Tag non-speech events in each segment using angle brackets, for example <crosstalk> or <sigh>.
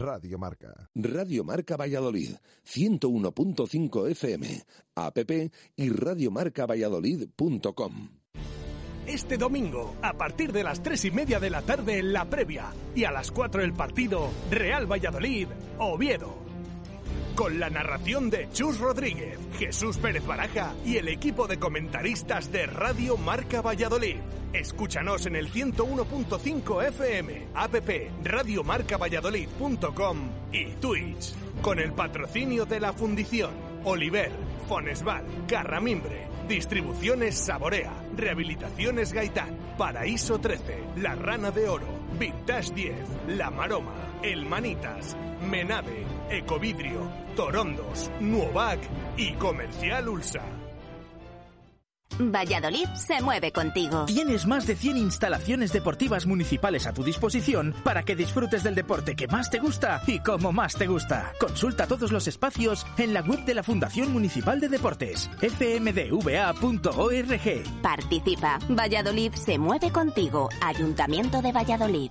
Radio Marca. Radio Marca Valladolid, 101.5 FM, app y radiomarcavalladolid.com. Este domingo, a partir de las tres y media de la tarde en la previa y a las 4 el partido Real Valladolid, Oviedo. Con la narración de Chus Rodríguez, Jesús Pérez Baraja y el equipo de comentaristas de Radio Marca Valladolid. Escúchanos en el 101.5 FM, app radiomarcavalladolid.com y Twitch. Con el patrocinio de la Fundición, Oliver, Fonesval, Carramimbre, Distribuciones Saborea, Rehabilitaciones Gaitán, Paraíso 13, La Rana de Oro, Vintage 10, La Maroma, El Manitas, Menave, Ecovidrio, Torondos, Nuovac y Comercial Ulsa. Valladolid se mueve contigo. Tienes más de 100 instalaciones deportivas municipales a tu disposición para que disfrutes del deporte que más te gusta y como más te gusta. Consulta todos los espacios en la web de la Fundación Municipal de Deportes, fmdva.org. Participa. Valladolid se mueve contigo. Ayuntamiento de Valladolid.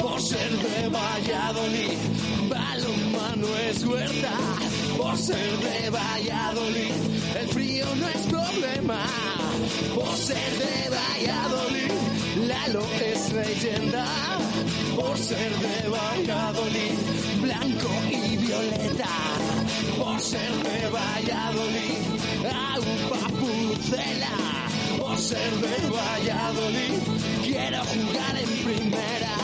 Por ser de Valladolid, balonmano es huerta. Por ser de Valladolid, el frío no es problema. Por ser de Valladolid, Lalo es leyenda. Por ser de Valladolid, blanco y violeta. Por ser de Valladolid, agua pucela. Por ser de Valladolid, quiero jugar en primera.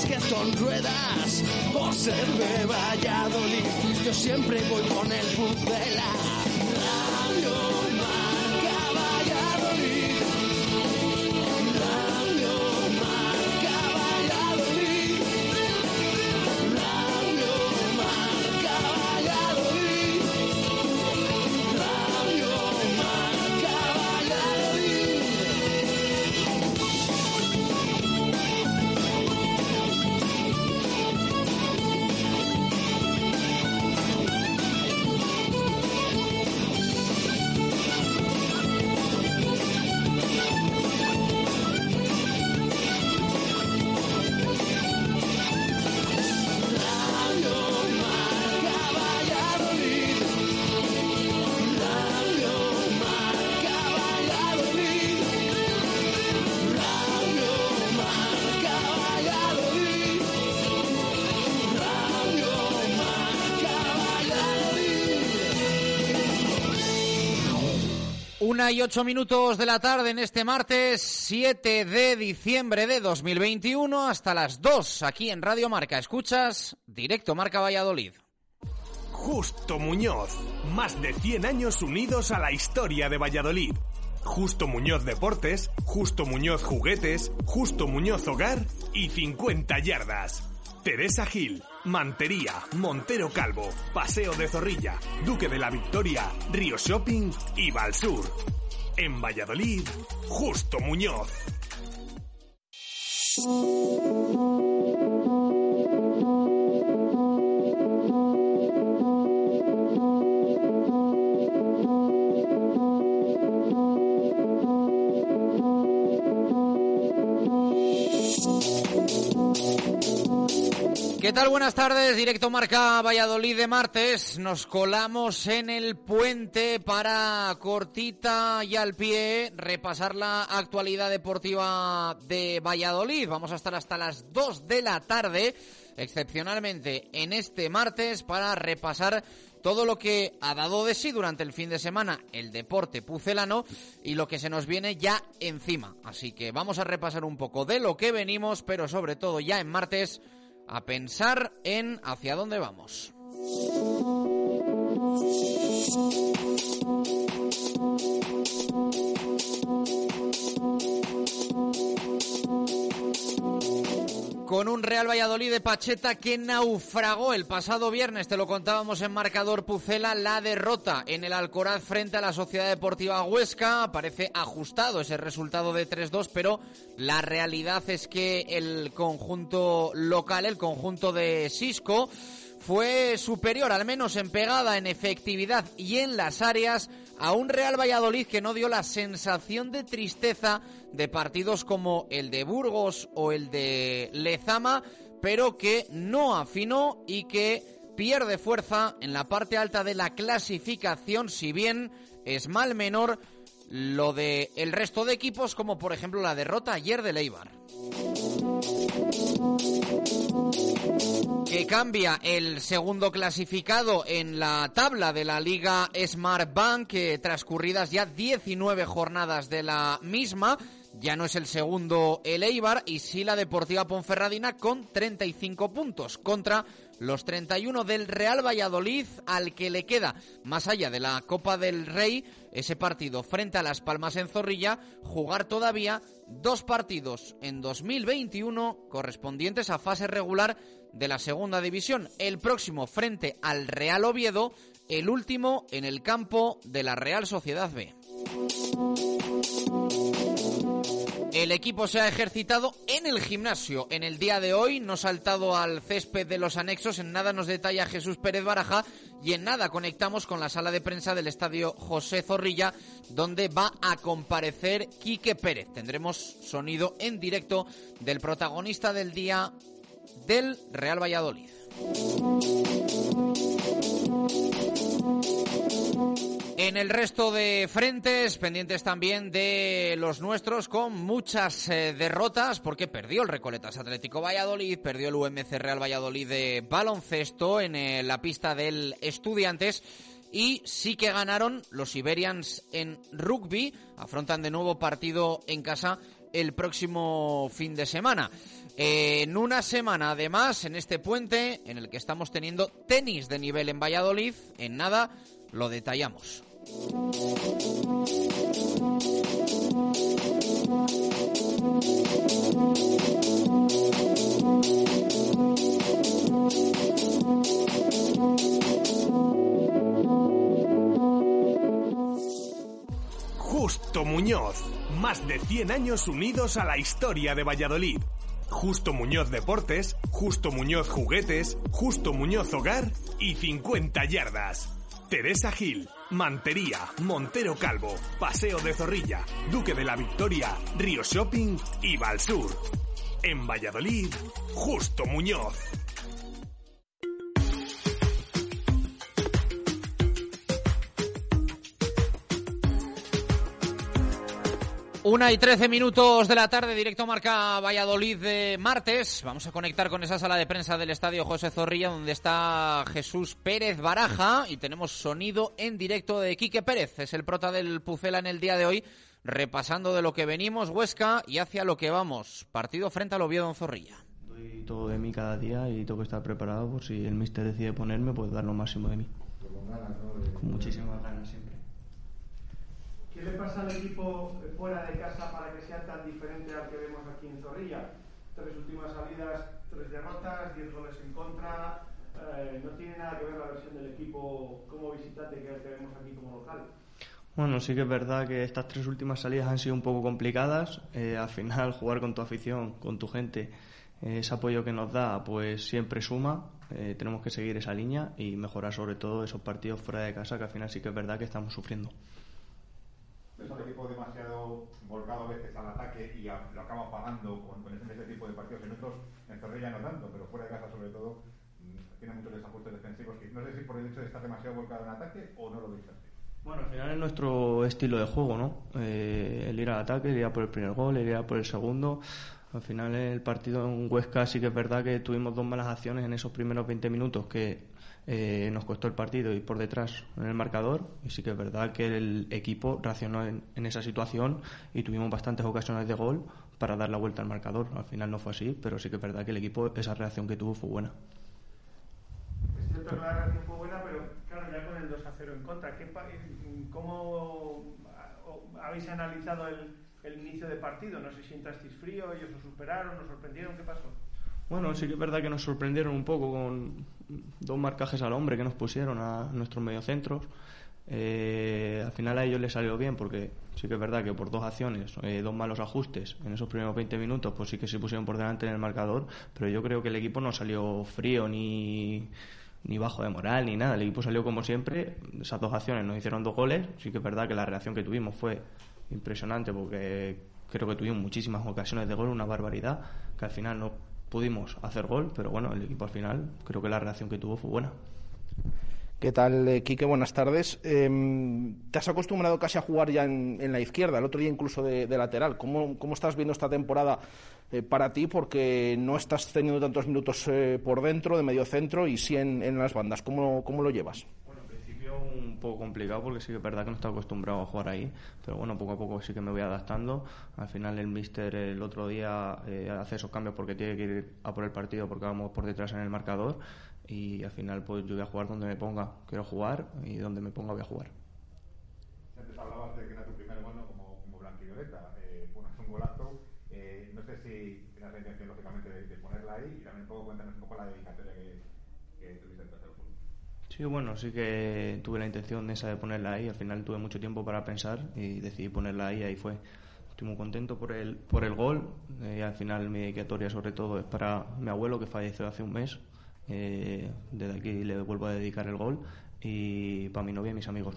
básquet son ruedas. Por ser de Valladolid, yo siempre voy con el puzzela. Una y ocho minutos de la tarde en este martes 7 de diciembre de 2021 hasta las 2 aquí en Radio Marca. Escuchas Directo Marca Valladolid. Justo Muñoz. Más de 100 años unidos a la historia de Valladolid. Justo Muñoz Deportes, Justo Muñoz Juguetes, Justo Muñoz Hogar y 50 Yardas. Teresa Gil, Mantería, Montero Calvo, Paseo de Zorrilla, Duque de la Victoria, Río Shopping y Valsur. En Valladolid, Justo Muñoz. ¿Qué tal? Buenas tardes, directo Marca Valladolid de martes. Nos colamos en el puente para cortita y al pie repasar la actualidad deportiva de Valladolid. Vamos a estar hasta las 2 de la tarde, excepcionalmente en este martes, para repasar todo lo que ha dado de sí durante el fin de semana el deporte pucelano y lo que se nos viene ya encima. Así que vamos a repasar un poco de lo que venimos, pero sobre todo ya en martes a pensar en hacia dónde vamos. Con un Real Valladolid de Pacheta que naufragó el pasado viernes, te lo contábamos en marcador Pucela, la derrota en el Alcoraz frente a la Sociedad Deportiva Huesca. Parece ajustado ese resultado de 3-2, pero la realidad es que el conjunto local, el conjunto de Cisco, fue superior, al menos en pegada, en efectividad y en las áreas, a un Real Valladolid que no dio la sensación de tristeza de partidos como el de Burgos o el de Lezama, pero que no afinó y que pierde fuerza en la parte alta de la clasificación, si bien es mal menor lo de el resto de equipos, como por ejemplo la derrota ayer de Leibar. Que cambia el segundo clasificado en la tabla de la Liga Smart Bank, que transcurridas ya 19 jornadas de la misma, ya no es el segundo el Eibar y sí la Deportiva Ponferradina con 35 puntos contra los 31 del Real Valladolid al que le queda, más allá de la Copa del Rey, ese partido frente a Las Palmas en Zorrilla, jugar todavía dos partidos en 2021 correspondientes a fase regular de la segunda división. El próximo frente al Real Oviedo, el último en el campo de la Real Sociedad B. El equipo se ha ejercitado en el gimnasio en el día de hoy, no saltado al césped de los anexos, en nada nos detalla Jesús Pérez Baraja y en nada conectamos con la sala de prensa del estadio José Zorrilla, donde va a comparecer Quique Pérez. Tendremos sonido en directo del protagonista del día del Real Valladolid. En el resto de frentes, pendientes también de los nuestros, con muchas eh, derrotas, porque perdió el Recoletas Atlético Valladolid, perdió el UMC Real Valladolid de baloncesto en eh, la pista del Estudiantes. Y sí que ganaron los Iberians en rugby, afrontan de nuevo partido en casa el próximo fin de semana. En una semana, además, en este puente en el que estamos teniendo tenis de nivel en Valladolid, en nada lo detallamos. Justo Muñoz, más de 100 años unidos a la historia de Valladolid. Justo Muñoz Deportes, Justo Muñoz Juguetes, Justo Muñoz Hogar y 50 Yardas. Teresa Gil, Mantería, Montero Calvo, Paseo de Zorrilla, Duque de la Victoria, Río Shopping y Valsur. En Valladolid, Justo Muñoz. Una y trece minutos de la tarde, directo marca Valladolid de martes. Vamos a conectar con esa sala de prensa del estadio José Zorrilla, donde está Jesús Pérez Baraja y tenemos sonido en directo de Quique Pérez. Es el prota del Pucela en el día de hoy, repasando de lo que venimos Huesca y hacia lo que vamos. Partido frente al Oviedo en Zorrilla. Doy todo de mí cada día y tengo que estar preparado por si el míster decide ponerme, pues dar lo máximo de mí. Con muchísimas ganas siempre. ¿Qué le pasa al equipo fuera de casa para que sea tan diferente al que vemos aquí en Zorrilla? Tres últimas salidas, tres derrotas, diez goles en contra. Eh, no tiene nada que ver la versión del equipo como visitante que que vemos aquí como local. Bueno, sí que es verdad que estas tres últimas salidas han sido un poco complicadas. Eh, al final, jugar con tu afición, con tu gente, eh, ese apoyo que nos da, pues siempre suma. Eh, tenemos que seguir esa línea y mejorar sobre todo esos partidos fuera de casa, que al final sí que es verdad que estamos sufriendo es un equipo demasiado volcado a veces al ataque y lo acaba pagando con, con ese, tipo de partidos. En otros, en Zorrilla no tanto, pero fuera de casa sobre todo, mm, tiene muchos desajustes defensivos. Que no sé si por el hecho de estar demasiado volcado en ataque o no lo veis así. Bueno, al final es nuestro estilo de juego, ¿no? Eh, el ir al ataque, el ir a por el primer gol, el ir a por el segundo. Al final el partido en Huesca sí que es verdad que tuvimos dos malas acciones en esos primeros 20 minutos que eh, nos costó el partido y por detrás en el marcador. Y sí que es verdad que el equipo reaccionó en, esa situación y tuvimos bastantes ocasiones de gol para dar la vuelta al marcador. Al final no fue así, pero sí que es verdad que el equipo, esa reacción que tuvo fue buena. Es cierto que la reacción fue buena, pero claro, ya con el 2 a 0 en contra, ¿cómo habéis analizado el, el inicio de partido? No sé si entrasteis frío, ellos os superaron, os sorprendieron, ¿qué pasó? Bueno, sí que es verdad que nos sorprendieron un poco con dos marcajes al hombre que nos pusieron a nuestros mediocentros. Eh, al final a ellos les salió bien porque sí que es verdad que por dos acciones, eh, dos malos ajustes en esos primeros 20 minutos, pues sí que se pusieron por delante en el marcador, pero yo creo que el equipo no salió frío ni, ni bajo de moral ni nada. El equipo salió como siempre. Esas dos acciones nos hicieron dos goles. Sí que es verdad que la reacción que tuvimos fue impresionante porque creo que tuvimos muchísimas ocasiones de gol, una barbaridad, que al final no pudimos hacer gol, pero bueno, el equipo al final creo que la reacción que tuvo fue buena. ¿Qué tal, eh, Quique? Buenas tardes. Em, te has acostumbrado casi a jugar ya en, la izquierda, el otro día incluso de, lateral. ¿Cómo, ¿Cómo, estás viendo esta temporada eh, para ti? Porque no estás teniendo tantos minutos eh, por dentro, de medio centro, y sí en, en las bandas. ¿Cómo, ¿Cómo lo llevas? Un poco complicado porque sí que es verdad que no estoy acostumbrado a jugar ahí, pero bueno, poco a poco sí que me voy adaptando. Al final el míster el otro día eh, hace esos cambios porque tiene que ir a por el partido porque vamos por detrás en el marcador y al final pues yo voy a jugar donde me ponga, quiero jugar y donde me ponga voy a jugar. Antes hablabas de que era tu primer gol como, como blanquivioleta, eh, pones un golazo, eh, no sé si tienes la intención lógicamente de, ponerla ahí y también puedo cuéntanos un poco la dedicatoria que, que tuviste en Sí, bueno, sí que tuve la intención esa de ponerla ahí. Al final tuve mucho tiempo para pensar y decidí ponerla ahí. Ahí fue. Estoy muy contento por el, por el gol. Eh, al final mi dedicatoria sobre todo es para mi abuelo que falleció hace un mes. Eh, desde aquí le vuelvo a dedicar el gol. Y para mi novia y mis amigos.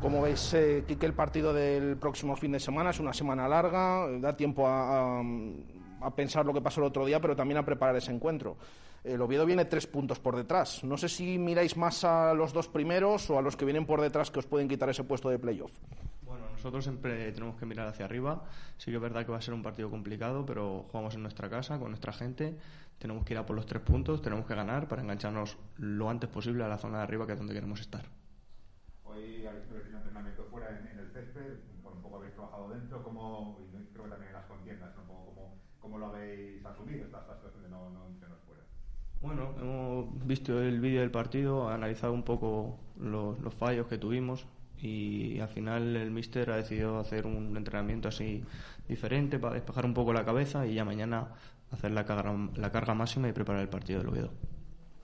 Como veis, eh, el partido del próximo fin de semana es una semana larga, da tiempo a a pensar lo que pasó el otro día, pero también a preparar ese encuentro. El Oviedo viene tres puntos por detrás. No sé si miráis más a los dos primeros o a los que vienen por detrás que os pueden quitar ese puesto de playoff. Bueno, nosotros siempre tenemos que mirar hacia arriba. Sí que es verdad que va a ser un partido complicado, pero jugamos en nuestra casa, con nuestra gente. Tenemos que ir a por los tres puntos, tenemos que ganar para engancharnos lo antes posible a la zona de arriba, que es donde queremos estar. Hoy habéis hecho entrenamiento fuera en, el césped, un poco habéis trabajado dentro, como, creo que también en las contiendas, un poco ¿Cómo lo habéis asumido esta, situación de no, no fuera? Bueno, hemos visto el vídeo del partido, analizado un poco los, los fallos que tuvimos y al final el míster ha decidido hacer un entrenamiento así diferente para despejar un poco la cabeza y ya mañana hacer la carga, la carga máxima y preparar el partido del Oviedo.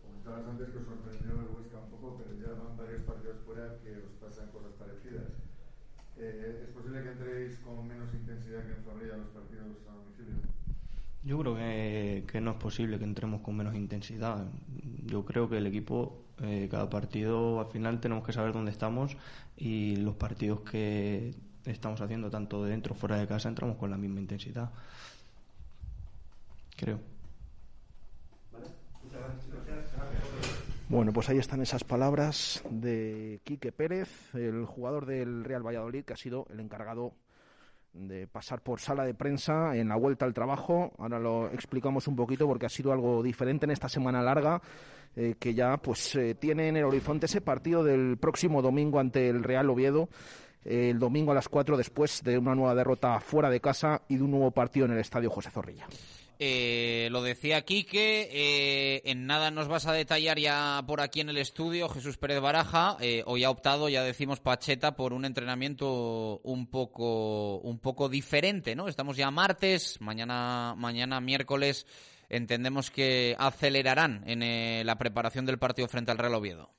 Comentabas antes que os sorprendió el Huesca un poco, pero ya van varios partidos fuera que os pasan cosas parecidas. Eh, ¿Es posible que entréis con menos intensidad que en Zorrilla los partidos a domicilio? Yo creo que, no es posible que entremos con menos intensidad. Yo creo que el equipo, eh, cada partido, al final tenemos que saber dónde estamos y los partidos que estamos haciendo, tanto dentro o fuera de casa, entramos con la misma intensidad. Creo. Bueno, pues ahí están esas palabras de Quique Pérez, el jugador del Real Valladolid, que ha sido el encargado de pasar por sala de prensa en la vuelta al trabajo. Ahora lo explicamos un poquito porque ha sido algo diferente en esta semana larga eh, que ya pues eh, tiene en el horizonte ese partido del próximo domingo ante el Real Oviedo. eh, el domingo a las 4 después de una nueva derrota fuera de casa y de un nuevo partido en el Estadio José Zorrilla. Eh, lo decía Quique, eh, en nada nos vas a detallar ya por aquí en el estudio, Jesús Pérez Baraja. eh, hoy ha optado, ya decimos Pacheta, por un entrenamiento un poco, un poco diferente, ¿no? Estamos ya martes, mañana, mañana miércoles entendemos que acelerarán en eh, la preparación del partido frente al Real Oviedo.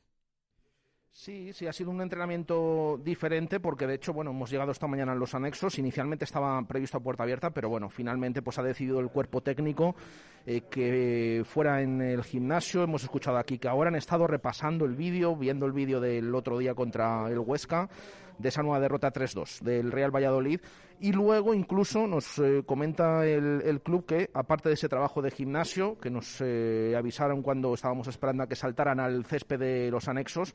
Sí, sí, ha sido un entrenamiento diferente porque de hecho, bueno, hemos llegado esta mañana a los anexos. Inicialmente estaba previsto a puerta abierta, pero bueno, finalmente pues ha decidido el cuerpo técnico eh, que fuera en el gimnasio. Hemos escuchado aquí que ahora han estado repasando el vídeo, viendo el vídeo del otro día contra el Huesca de esa nueva derrota 3-2 del Real Valladolid. Y luego incluso nos eh, comenta el, club que, aparte de ese trabajo de gimnasio, que nos eh, avisaron cuando estábamos esperando a que saltaran al césped de los anexos,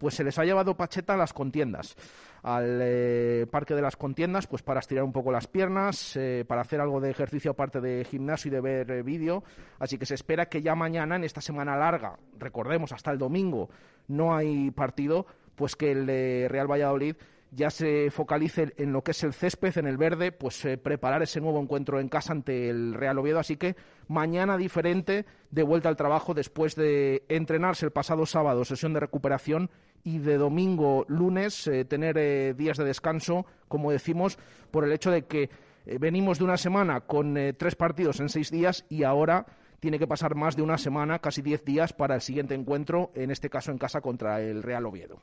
pues se les ha llevado Pacheta a las contiendas, al eh, parque de las contiendas, pues para estirar un poco las piernas, eh, para hacer algo de ejercicio aparte de gimnasio y de ver eh, vídeo. Así que se espera que ya mañana, en esta semana larga, recordemos, hasta el domingo no hay partido, pues que el Real Valladolid ya se focalice en lo que es el césped, en el verde, pues eh, preparar ese nuevo encuentro en casa ante el Real Oviedo. Así que mañana diferente, de vuelta al trabajo después de entrenarse el pasado sábado, sesión de recuperación, y de domingo, lunes, eh, tener eh, días de descanso, como decimos, por el hecho de que eh, venimos de una semana con tres partidos en seis días y ahora tiene que pasar más de una semana, casi diez días, para el siguiente encuentro, en este caso en casa contra el Real Oviedo.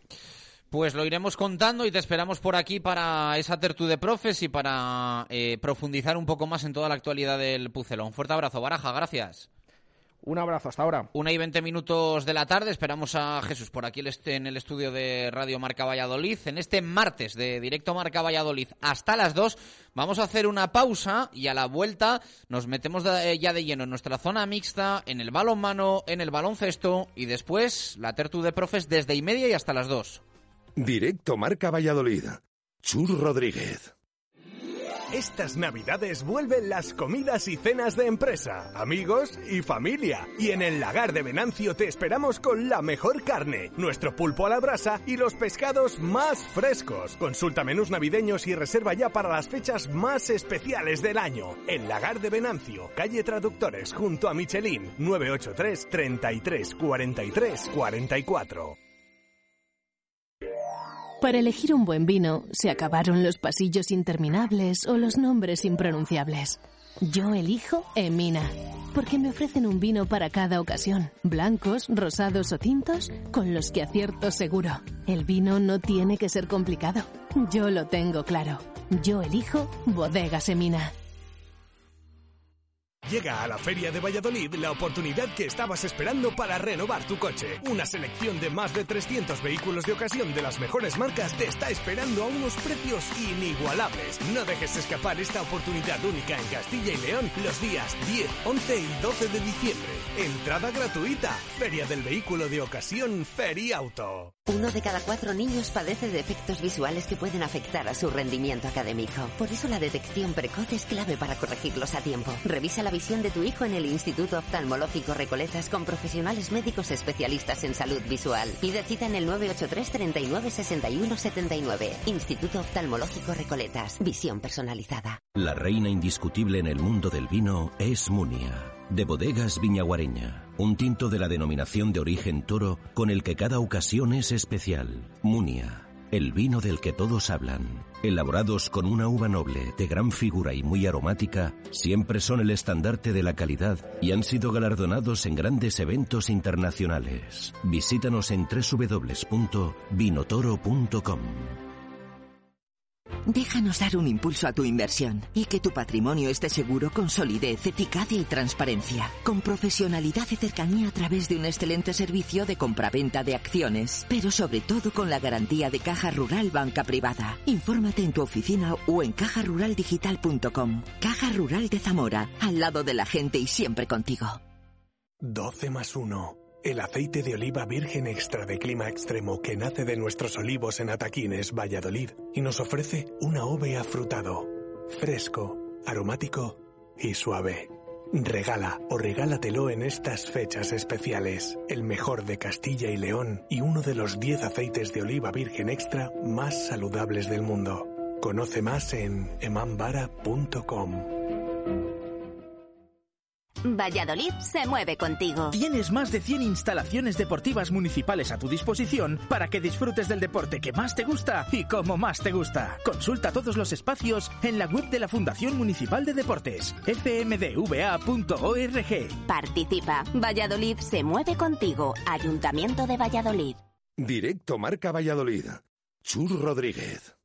Pues lo iremos contando y te esperamos por aquí para esa tertu de profes y para profundizar un poco más en toda la actualidad del Pucelón. Un fuerte abrazo, Baraja, gracias. Un abrazo, hasta ahora. Una y veinte minutos de la tarde, esperamos a Jesús por aquí en el estudio de Radio Marca Valladolid. En este martes de Directo Marca Valladolid hasta las dos vamos a hacer una pausa y a la vuelta nos metemos de, ya de lleno en nuestra zona mixta, en el balonmano, en el baloncesto y después la tertu de profes desde y media y hasta las dos. Directo Marca Valladolid. Chur Rodríguez. Estas navidades vuelven las comidas y cenas de empresa, amigos y familia. Y en el lagar de Venancio te esperamos con la mejor carne, nuestro pulpo a la brasa y los pescados más frescos. Consulta menús navideños y reserva ya para las fechas más especiales del año. El lagar de Venancio, calle Traductores junto a Michelin, 983 33 43 44. Para elegir un buen vino, se acabaron los pasillos interminables o los nombres impronunciables. Yo elijo Emina, porque me ofrecen un vino para cada ocasión, blancos, rosados o tintos, con los que acierto seguro. El vino no tiene que ser complicado. Yo lo tengo claro. Yo elijo Bodegas Emina. Llega a la Feria de Valladolid la oportunidad que estabas esperando para renovar tu coche. Una selección de más de 300 vehículos de ocasión de las mejores marcas te está esperando a unos precios inigualables. No dejes escapar esta oportunidad única en Castilla y León los días 10, 11 y 12 de diciembre. Entrada gratuita. Feria del Vehículo de Ocasión Feriauto. Uno de cada cuatro niños padece de efectos visuales que pueden afectar a su rendimiento académico. Por eso la detección precoz es clave para corregirlos a tiempo. Revisa la visión de tu hijo en el Instituto Oftalmológico Recoletas con profesionales médicos especialistas en salud visual. Pide cita en el 983 39 61 79. Instituto Oftalmológico Recoletas. Visión personalizada. La reina indiscutible en el mundo del vino es Munia, de bodegas Viñaguareña. Un tinto de la denominación de origen toro con el que cada ocasión es especial. Munia. El vino del que todos hablan, elaborados con una uva noble, de gran figura y muy aromática, siempre son el estandarte de la calidad y han sido galardonados en grandes eventos internacionales. Visítanos en www.vinotoro.com. Déjanos dar un impulso a tu inversión y que tu patrimonio esté seguro con solidez, eficacia y transparencia. Con profesionalidad y cercanía a través de un excelente servicio de compraventa de acciones. Pero sobre todo con la garantía de Caja Rural Banca Privada. Infórmate en tu oficina o en cajaruraldigital.com. Caja Rural de Zamora, al lado de la gente y siempre contigo. 12 más 1. El aceite de oliva virgen extra de clima extremo que nace de nuestros olivos en Ataquines, Valladolid, y nos ofrece un AOVE afrutado, fresco, aromático y suave. Regala o regálatelo en estas fechas especiales. El mejor de Castilla y León y uno de los 10 aceites de oliva virgen extra más saludables del mundo. Conoce más en emambara.com. Valladolid se mueve contigo. Tienes más de 100 instalaciones deportivas municipales a tu disposición para que disfrutes del deporte que más te gusta y como más te gusta. Consulta todos los espacios en la web de la Fundación Municipal de Deportes, fmdva.org. Participa. Valladolid se mueve contigo. Ayuntamiento de Valladolid. Directo Marca Valladolid. Chur Rodríguez.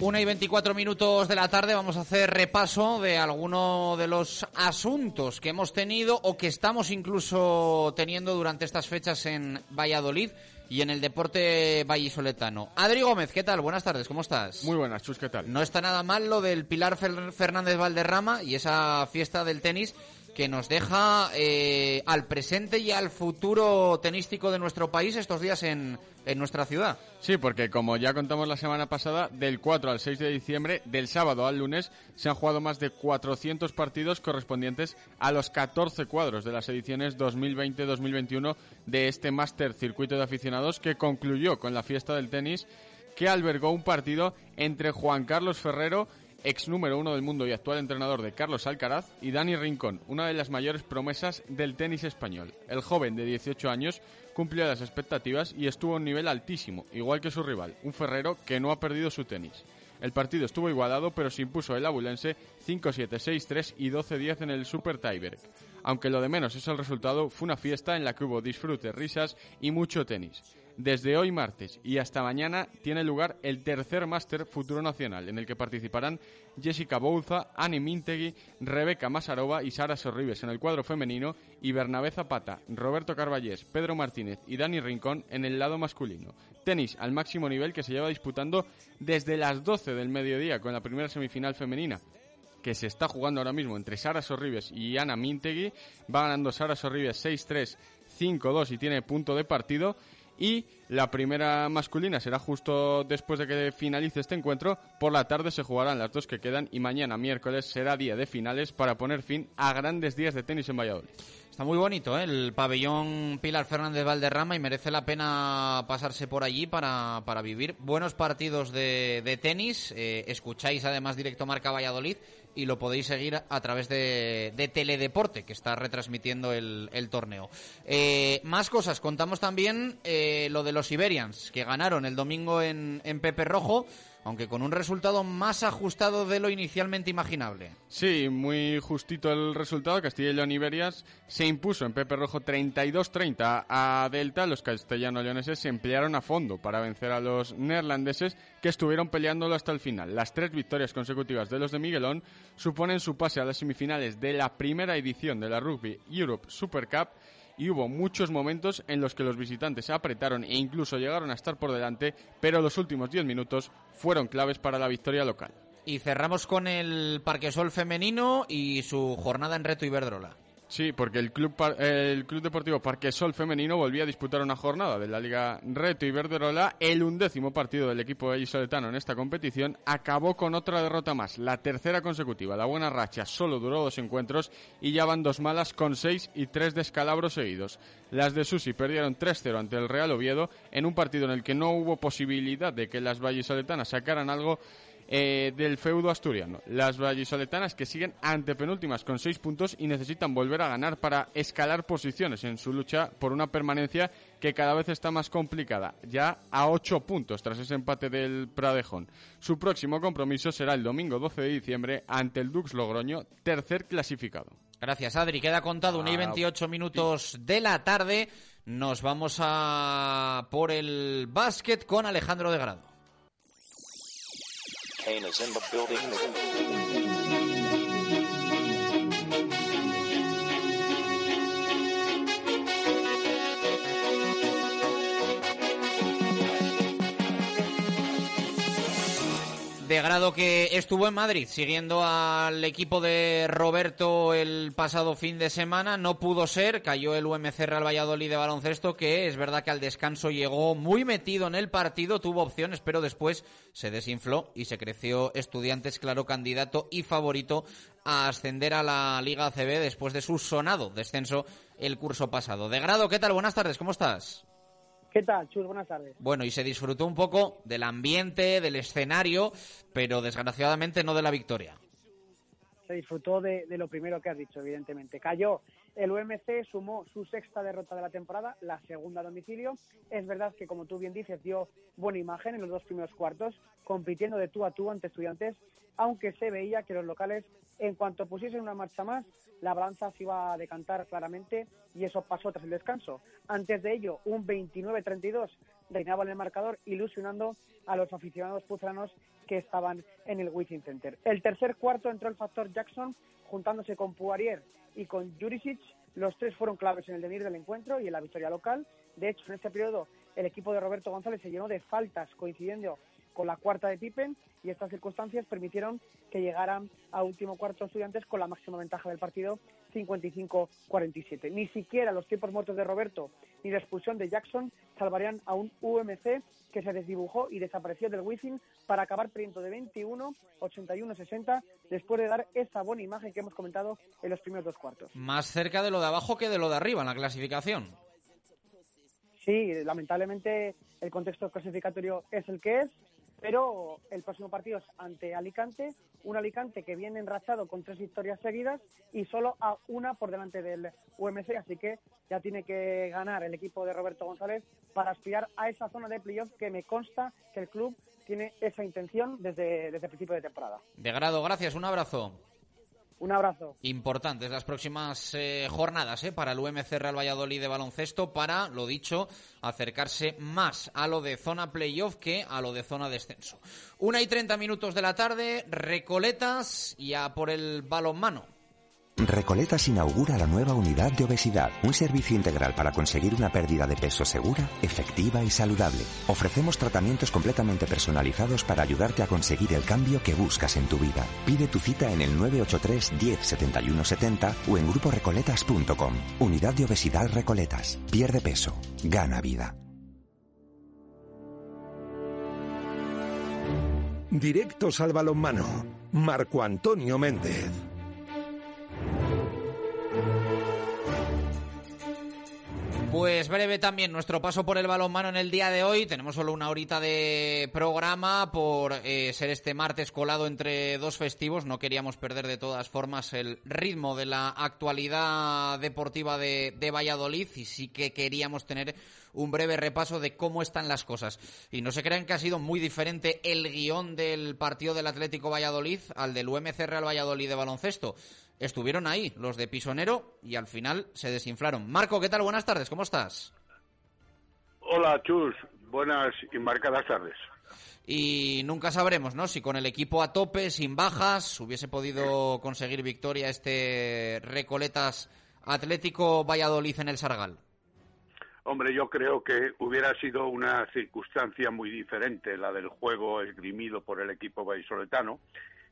Una y 24 minutos de la tarde vamos a hacer repaso de alguno de los asuntos que hemos tenido o que estamos incluso teniendo durante estas fechas en Valladolid y en el deporte vallisoletano. Adri Gómez, ¿qué tal? Buenas tardes, ¿cómo estás? Muy buenas, Chus, ¿qué tal? No está nada mal lo del Pilar Fer- Fernández Valderrama y esa fiesta del tenis que nos deja eh, al presente y al futuro tenístico de nuestro país estos días en, en nuestra ciudad. Sí, porque como ya contamos la semana pasada, del 4 al 6 de diciembre, del sábado al lunes, se han jugado más de 400 partidos correspondientes a los 14 cuadros de las ediciones 2020-2021 de este Máster Circuito de Aficionados que concluyó con la fiesta del tenis que albergó un partido entre Juan Carlos Ferrero ex número uno del mundo y actual entrenador de Carlos Alcaraz, y Dani Rincón, una de las mayores promesas del tenis español. El joven de 18 años cumplió las expectativas y estuvo a un nivel altísimo, igual que su rival, un Ferrero que no ha perdido su tenis. El partido estuvo igualado, pero se impuso el abulense 5-7, 6-3 y 12-10 en el Super Tiebreak. Aunque lo de menos es el resultado, fue una fiesta en la que hubo disfrute, risas y mucho tenis. Desde hoy martes y hasta mañana tiene lugar el tercer Máster Futuro Nacional, en el que participarán Jessica Bouza, Annie Mintegui, Rebeca Masarova y Sara Sorribes en el cuadro femenino y Bernabé Zapata, Roberto Carballés, Pedro Martínez y Dani Rincón en el lado masculino. Tenis al máximo nivel que se lleva disputando desde las 12 del mediodía con la primera semifinal femenina que se está jugando ahora mismo entre Sara Sorribes y Ana Mintegui. Va ganando Sara Sorribes 6-3, 5-2 y tiene punto de partido. Y la primera masculina será justo después de que finalice este encuentro. Por la tarde se jugarán las dos que quedan y mañana miércoles será día de finales para poner fin a grandes días de tenis en Valladolid. Está muy bonito ¿eh? el pabellón Pilar Fernández Valderrama y merece la pena pasarse por allí para, para vivir buenos partidos de, de tenis. Eh, escucháis además directo Marca Valladolid y lo podéis seguir a través de, de Teledeporte, que está retransmitiendo el, torneo. Eh, más cosas, contamos también eh, lo de los Iberians, que ganaron el domingo en Pepe Rojo, aunque con un resultado más ajustado de lo inicialmente imaginable. Sí, muy justito el resultado. Castilla y León Iberias se impuso en Pepe Rojo 32-30 a Delta. Los castellano-leoneses se emplearon a fondo para vencer a los neerlandeses que estuvieron peleándolo hasta el final. Las tres victorias consecutivas de los de Miguelón suponen su pase a las semifinales de la primera edición de la Rugby Europe Super Cup y hubo muchos momentos en los que los visitantes se apretaron e incluso llegaron a estar por delante, pero los últimos 10 minutos fueron claves para la victoria local. Y cerramos con el Parquesol femenino y su jornada en Reto Iberdrola. Sí, porque el club, el club Deportivo Parque Sol Femenino volvía a disputar una jornada de la Liga Reto Iberdrola. El undécimo partido del equipo vallisoletano en esta competición acabó con otra derrota más, la tercera consecutiva. La buena racha solo duró dos encuentros y ya van dos malas con seis y tres descalabros seguidos. Las de Susi perdieron 3-0 ante el Real Oviedo en un partido en el que no hubo posibilidad de que las vallisoletanas sacaran algo eh, del feudo asturiano. Las vallisoletanas que siguen antepenúltimas con seis puntos y necesitan volver a ganar para escalar posiciones en su lucha por una permanencia que cada vez está más complicada, ya a ocho puntos tras ese empate del Pradejón. Su próximo compromiso será el domingo 12 de diciembre ante el Dux Logroño, tercer clasificado. Gracias, Adri. Queda contado una y 28 minutos de la tarde. Nos vamos a por el básquet con Alejandro de Grado. Is in the building. Grado que estuvo en Madrid siguiendo al equipo de Roberto el pasado fin de semana. No pudo ser, cayó el UMC Real Valladolid de baloncesto, que es verdad que al descanso llegó muy metido en el partido, tuvo opciones, pero después se desinfló y se creció Estudiantes, claro, candidato y favorito a ascender a la Liga ACB después de su sonado descenso el curso pasado. De grado, ¿qué tal? Buenas tardes, ¿cómo estás? ¿Qué tal, Chus? Buenas tardes. Bueno, y se disfrutó un poco del ambiente, del escenario, pero desgraciadamente no de la victoria. Disfrutó de, lo primero que has dicho, evidentemente. Cayó el UMC, sumó su sexta derrota de la temporada, la segunda a domicilio. Es verdad que, como tú bien dices, dio buena imagen en los dos primeros cuartos, compitiendo de tú a tú ante estudiantes, aunque se veía que los locales, en cuanto pusiesen una marcha más, la balanza se iba a decantar claramente y eso pasó tras el descanso. Antes de ello, un 29-32 reinaba en el marcador, ilusionando a los aficionados que estaban en el Center. El tercer cuarto entró el factor Jackson, juntándose con Poirier y con Jurisic. Los tres fueron claves en el devenir del encuentro y en la victoria local. De hecho, en este periodo, el equipo de Roberto González se llenó de faltas, coincidiendo con la cuarta de Pippen y estas circunstancias permitieron que llegaran a último cuarto estudiantes con la máxima ventaja del partido 55-47. Ni siquiera los tiempos muertos de Roberto ni la expulsión de Jackson salvarían a un UMC que se desdibujó y desapareció del Wizzing para acabar perdiendo de 21, 81-60 después de dar esa buena imagen que hemos comentado en los primeros dos cuartos. Más cerca de lo de abajo que de lo de arriba en la clasificación. Sí, lamentablemente el contexto clasificatorio es el que es pero el próximo partido es ante Alicante, un Alicante que viene enrachado con tres victorias seguidas y solo a una por delante del UMC, así que ya tiene que ganar el equipo de Roberto González para aspirar a esa zona de playoff que me consta que el club tiene esa intención desde, el principio de temporada. De grado, gracias, un abrazo. Un abrazo. Importantes las próximas eh, jornadas eh, para el UMC Real Valladolid de baloncesto para, lo dicho, acercarse más a lo de zona playoff que a lo de zona descenso. Una y treinta minutos de la tarde, Recoletas y a por el balonmano. Recoletas inaugura la nueva unidad de obesidad, un servicio integral para conseguir una pérdida de peso segura, efectiva y saludable. Ofrecemos tratamientos completamente personalizados para ayudarte a conseguir el cambio que buscas en tu vida. Pide tu cita en el 983 10 71 70 o en gruporecoletas.com. Unidad de obesidad Recoletas. Pierde peso. Gana vida. Directos al balonmano. Marco Antonio Méndez. Pues breve también nuestro paso por el balonmano en el día de hoy. Tenemos solo una horita de programa por eh, ser este martes colado entre dos festivos. No queríamos perder de todas formas el ritmo de la actualidad deportiva de, Valladolid y sí que queríamos tener un breve repaso de cómo están las cosas. Y no se crean que ha sido muy diferente el guion del partido del Atlético Valladolid al del UMC Real Valladolid de baloncesto estuvieron ahí, los de Pisonero, y al final se desinflaron. Marco, ¿qué tal? Buenas tardes, ¿cómo estás? Hola, Chus. Buenas y marcadas tardes. Y nunca sabremos, ¿no? Si con el equipo a tope, sin bajas, hubiese podido conseguir victoria este Recoletas Atlético Valladolid en el Sargal. Hombre, yo creo que hubiera sido una circunstancia muy diferente la del juego esgrimido por el equipo vallisoletano,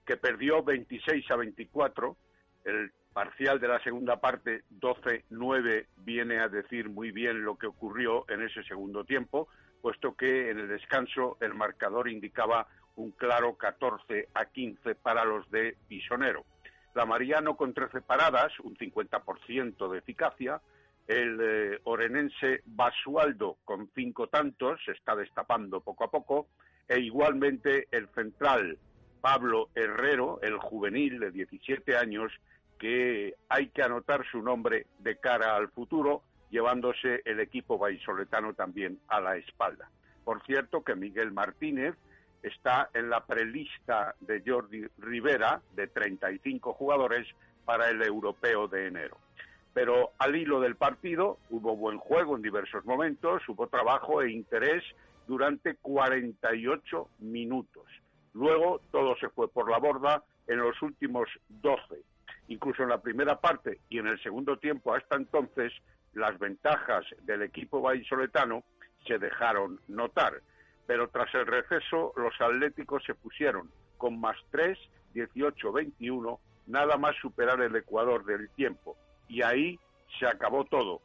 que perdió 26 a 24 el parcial de la segunda parte, 12-9, viene a decir muy bien lo que ocurrió en ese segundo tiempo, puesto que en el descanso el marcador indicaba un claro 14 a 15 para los de Pisonero. La Mariano con 13 paradas, un 50% de eficacia. El eh, orenense Basualdo con cinco tantos, se está destapando poco a poco. E igualmente el central Pablo Herrero, el juvenil de 17 años, que hay que anotar su nombre de cara al futuro, llevándose el equipo vallisoletano también a la espalda. Por cierto que Miguel Martínez, está en la prelista de Jordi Rivera de 35 jugadores para el europeo de enero. Pero al hilo del partido hubo buen juego en diversos momentos, hubo trabajo e interés durante 48 minutos. Luego todo se fue por la borda en los últimos 12. Incluso en la primera parte y en el segundo tiempo hasta entonces, las ventajas del equipo vallisoletano se dejaron notar. Pero tras el receso, los atléticos se pusieron con más 3, 18-21, nada más superar el ecuador del tiempo. Y ahí se acabó todo.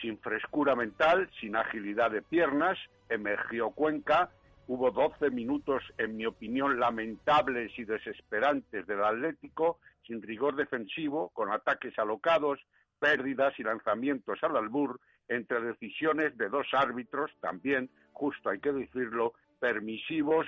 Sin frescura mental, sin agilidad de piernas, emergió Cuenca. Hubo 12 minutos, en mi opinión, lamentables y desesperantes del Atlético, sin rigor defensivo, con ataques alocados, pérdidas y lanzamientos al albur, entre decisiones de dos árbitros, también, justo hay que decirlo, permisivos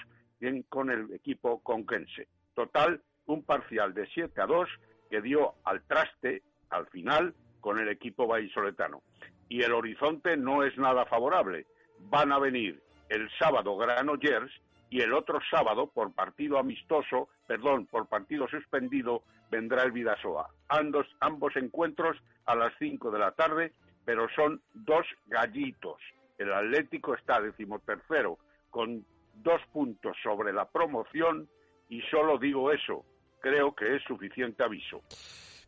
con el equipo conquense. Total, un parcial de 7 a 2 que dio al traste al final con el equipo vallisoletano. Y el horizonte no es nada favorable. Van a venir el sábado Granollers y el otro sábado, por partido amistoso, perdón, por partido suspendido, vendrá el Vidasoa. Ambos, ambos encuentros a las 5 de la tarde, pero son dos gallitos. El Atlético está decimotercero con dos puntos sobre la promoción y solo digo eso, creo que es suficiente aviso.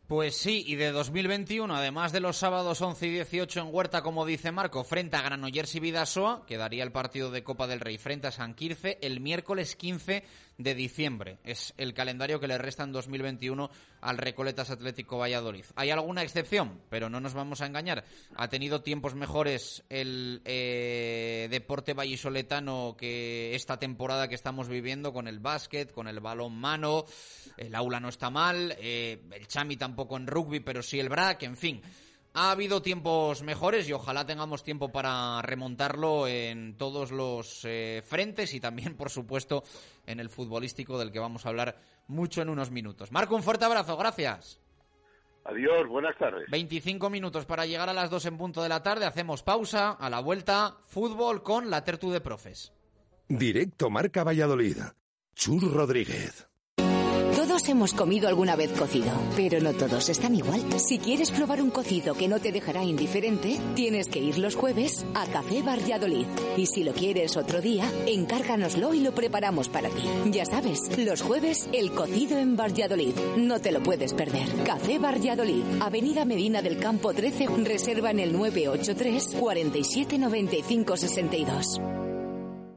Pues sí, y de 2021, además de los sábados 11 y 18 en Huerta, como dice Marco, frente a Granollers y Vidasoa, quedaría el partido de Copa del Rey frente a San Quirce el miércoles 15 de diciembre. Es el calendario que le resta en 2021 al Recoletas Atlético Valladolid. Hay alguna excepción, pero no nos vamos a engañar. Ha tenido tiempos mejores el eh, deporte vallisoletano que esta temporada que estamos viviendo con el básquet, con el balón mano. El aula no está mal, eh, el chami tampoco en rugby, pero sí el brac, en fin. Ha habido tiempos mejores y ojalá tengamos tiempo para remontarlo en todos los eh, frentes y también, por supuesto, en el futbolístico del que vamos a hablar mucho en unos minutos. Marco, un fuerte abrazo, gracias. Adiós, buenas tardes. 25 minutos para llegar a las 2 en punto de la tarde. Hacemos pausa. A la vuelta, fútbol con la Tertu de Profes. Directo Marca Valladolid. Chur Rodríguez. Todos hemos comido alguna vez cocido, pero no todos están igual. Si quieres probar un cocido que no te dejará indiferente, tienes que ir los jueves a Café Valladolid. Y si lo quieres otro día, encárganoslo y lo preparamos para ti. Ya sabes, los jueves el cocido en Valladolid. No te lo puedes perder. Café Valladolid, Avenida Medina del Campo 13, reserva en el 983 47 95 62.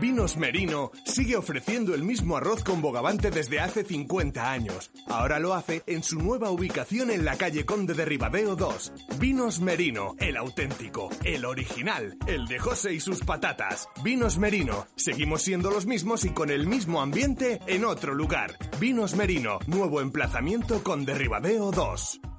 Vinos Merino sigue ofreciendo el mismo arroz con bogavante desde hace 50 años. Ahora lo hace en su nueva ubicación en la calle Conde de Ribadeo 2. Vinos Merino, el auténtico, el original, el de José y sus patatas. Vinos Merino, seguimos siendo los mismos y con el mismo ambiente en otro lugar. Vinos Merino, nuevo emplazamiento Conde Ribadeo 2.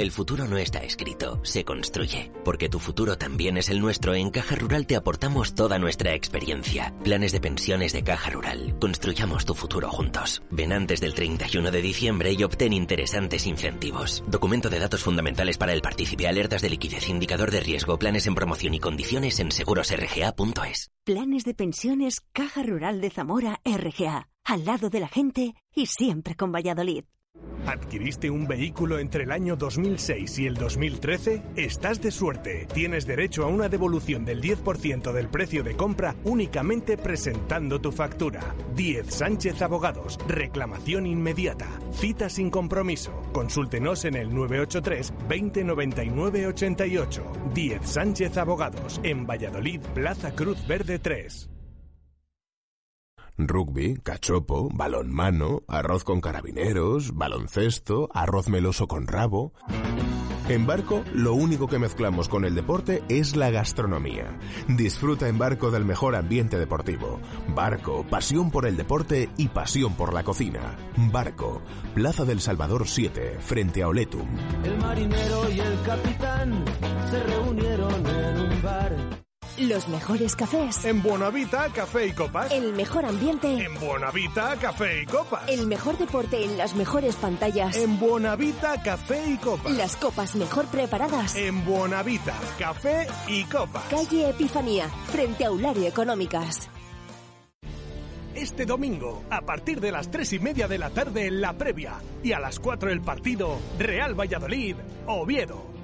El futuro no está escrito, se construye. Porque tu futuro también es el nuestro, en Caja Rural te aportamos toda nuestra experiencia. Planes de pensiones de Caja Rural. Construyamos tu futuro juntos. Ven antes del 31 de diciembre y obtén interesantes incentivos. Documento de datos fundamentales para el partícipe, alertas de liquidez, indicador de riesgo, planes en promoción y condiciones en segurosrga.es. Planes de pensiones Caja Rural de Zamora RGA. Al lado de la gente y siempre con Valladolid. ¿Adquiriste un vehículo entre el año 2006 y el 2013? Estás de suerte. Tienes derecho a una devolución del 10% del precio de compra únicamente presentando tu factura. 10 Sánchez Abogados. Reclamación inmediata. Cita sin compromiso. Consúltenos en el 983 2099 88. 10 Sánchez Abogados. En Valladolid, Plaza Cruz Verde 3. Rugby, cachopo, balonmano, arroz con carabineros, baloncesto, arroz meloso con rabo. En Barco, lo único que mezclamos con el deporte es la gastronomía. Disfruta en Barco del mejor ambiente deportivo. Barco, pasión por el deporte y pasión por la cocina. Barco, Plaza del Salvador 7, frente a Oletum. El marinero y el capitán se reunieron en un bar. Los mejores cafés. En Buonavita, café y copas. El mejor ambiente. En Buonavita, café y copas. El mejor deporte en las mejores pantallas. En Buonavita, café y copas. Las copas mejor preparadas. En Buonavita, café y copas. Calle Epifanía, frente a Ulario Económicas. Este domingo, a partir de las tres y media de la tarde en la previa y a las 4 el partido Real Valladolid, Oviedo.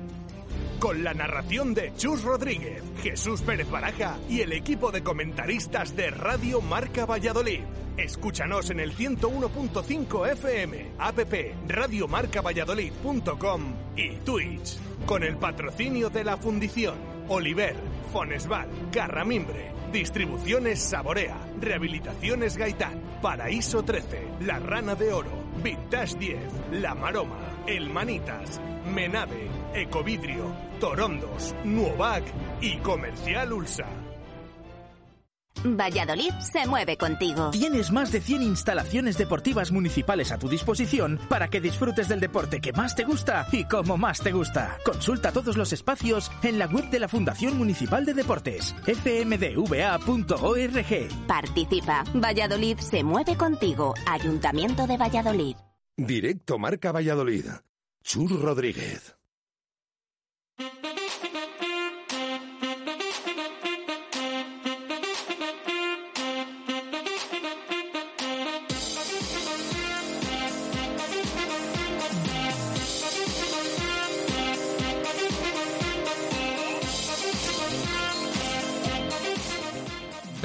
Con la narración de Chus Rodríguez, Jesús Pérez Baraja y el equipo de comentaristas de Radio Marca Valladolid. Escúchanos en el 101.5 FM, app radiomarcavalladolid.com y Twitch. Con el patrocinio de la Fundición, Oliver, Fonesval, Carramimbre, Distribuciones Saborea, Rehabilitaciones Gaitán, Paraíso 13, La Rana de Oro, Vintage 10, La Maroma, El Manitas, Menave, Ecovidrio, Torondos, Nuovac y Comercial Ulsa. Valladolid se mueve contigo. Tienes más de 100 instalaciones deportivas municipales a tu disposición para que disfrutes del deporte que más te gusta y como más te gusta. Consulta todos los espacios en la web de la Fundación Municipal de Deportes, fmdva.org. Participa. Valladolid se mueve contigo. Ayuntamiento de Valladolid. Directo Marca Valladolid. Chur Rodríguez.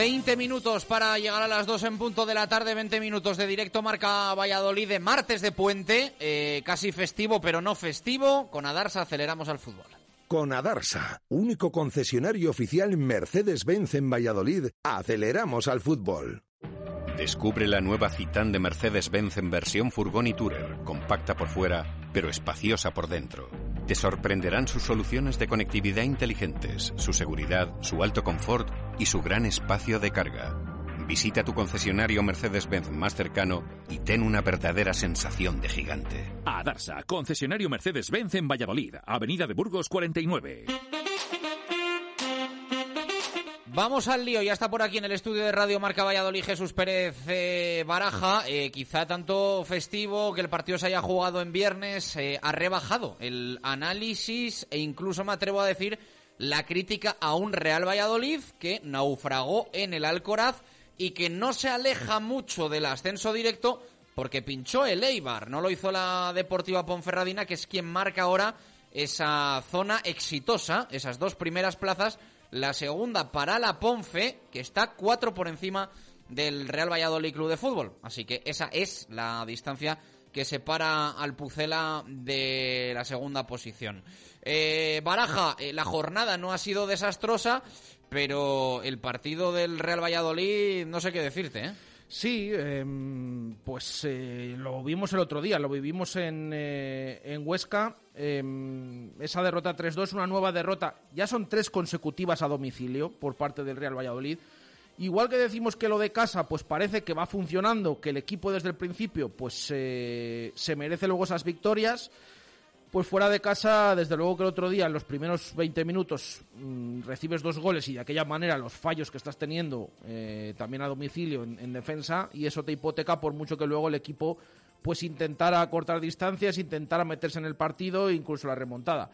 Veinte minutos para llegar a las 2 en punto de la tarde, 20 minutos de directo marca Valladolid de martes de puente, eh, casi festivo pero no festivo, con Adarsa aceleramos al fútbol. Con Adarsa, único concesionario oficial Mercedes-Benz en Valladolid, aceleramos al fútbol. Descubre la nueva Citán de Mercedes-Benz en versión furgón y tourer, compacta por fuera, pero espaciosa por dentro. Te sorprenderán sus soluciones de conectividad inteligentes, su seguridad, su alto confort y su gran espacio de carga. Visita tu concesionario Mercedes-Benz más cercano y ten una verdadera sensación de gigante. A Darsa, concesionario Mercedes-Benz en Valladolid, Avenida de Burgos 49. Vamos al lío, ya está por aquí en el estudio de Radio Marca Valladolid Jesús Pérez eh, Baraja. Eh, quizá tanto festivo que el partido se haya jugado en viernes eh, ha rebajado el análisis e incluso me atrevo a decir la crítica a un Real Valladolid que naufragó en el Alcoraz y que no se aleja mucho del ascenso directo porque pinchó el Eibar, no lo hizo la Deportiva Ponferradina que es quien marca ahora esa zona exitosa, esas dos primeras plazas la segunda para la Ponfe, que está cuatro por encima del Real Valladolid Club de Fútbol. Así que esa es la distancia que separa al Pucela de la segunda posición. Eh, Baraja, eh, la jornada no ha sido desastrosa, pero el partido del Real Valladolid, no sé qué decirte, ¿eh? Sí, em, pues eh, lo vimos el otro día, lo vivimos en, eh, en Huesca. Em, esa derrota 3-2, una nueva derrota. Ya son tres consecutivas a domicilio por parte del Real Valladolid. Igual que decimos que lo de casa, pues parece que va funcionando, que el equipo desde el principio, pues eh, se merece luego esas victorias. Pues fuera de casa, desde luego que el otro día, en los primeros 20 minutos, mmm, recibes dos goles y de aquella manera los fallos que estás teniendo eh, también a domicilio en, en, defensa y eso te hipoteca por mucho que luego el equipo pues intentara cortar distancias, intentara meterse en el partido e incluso la remontada.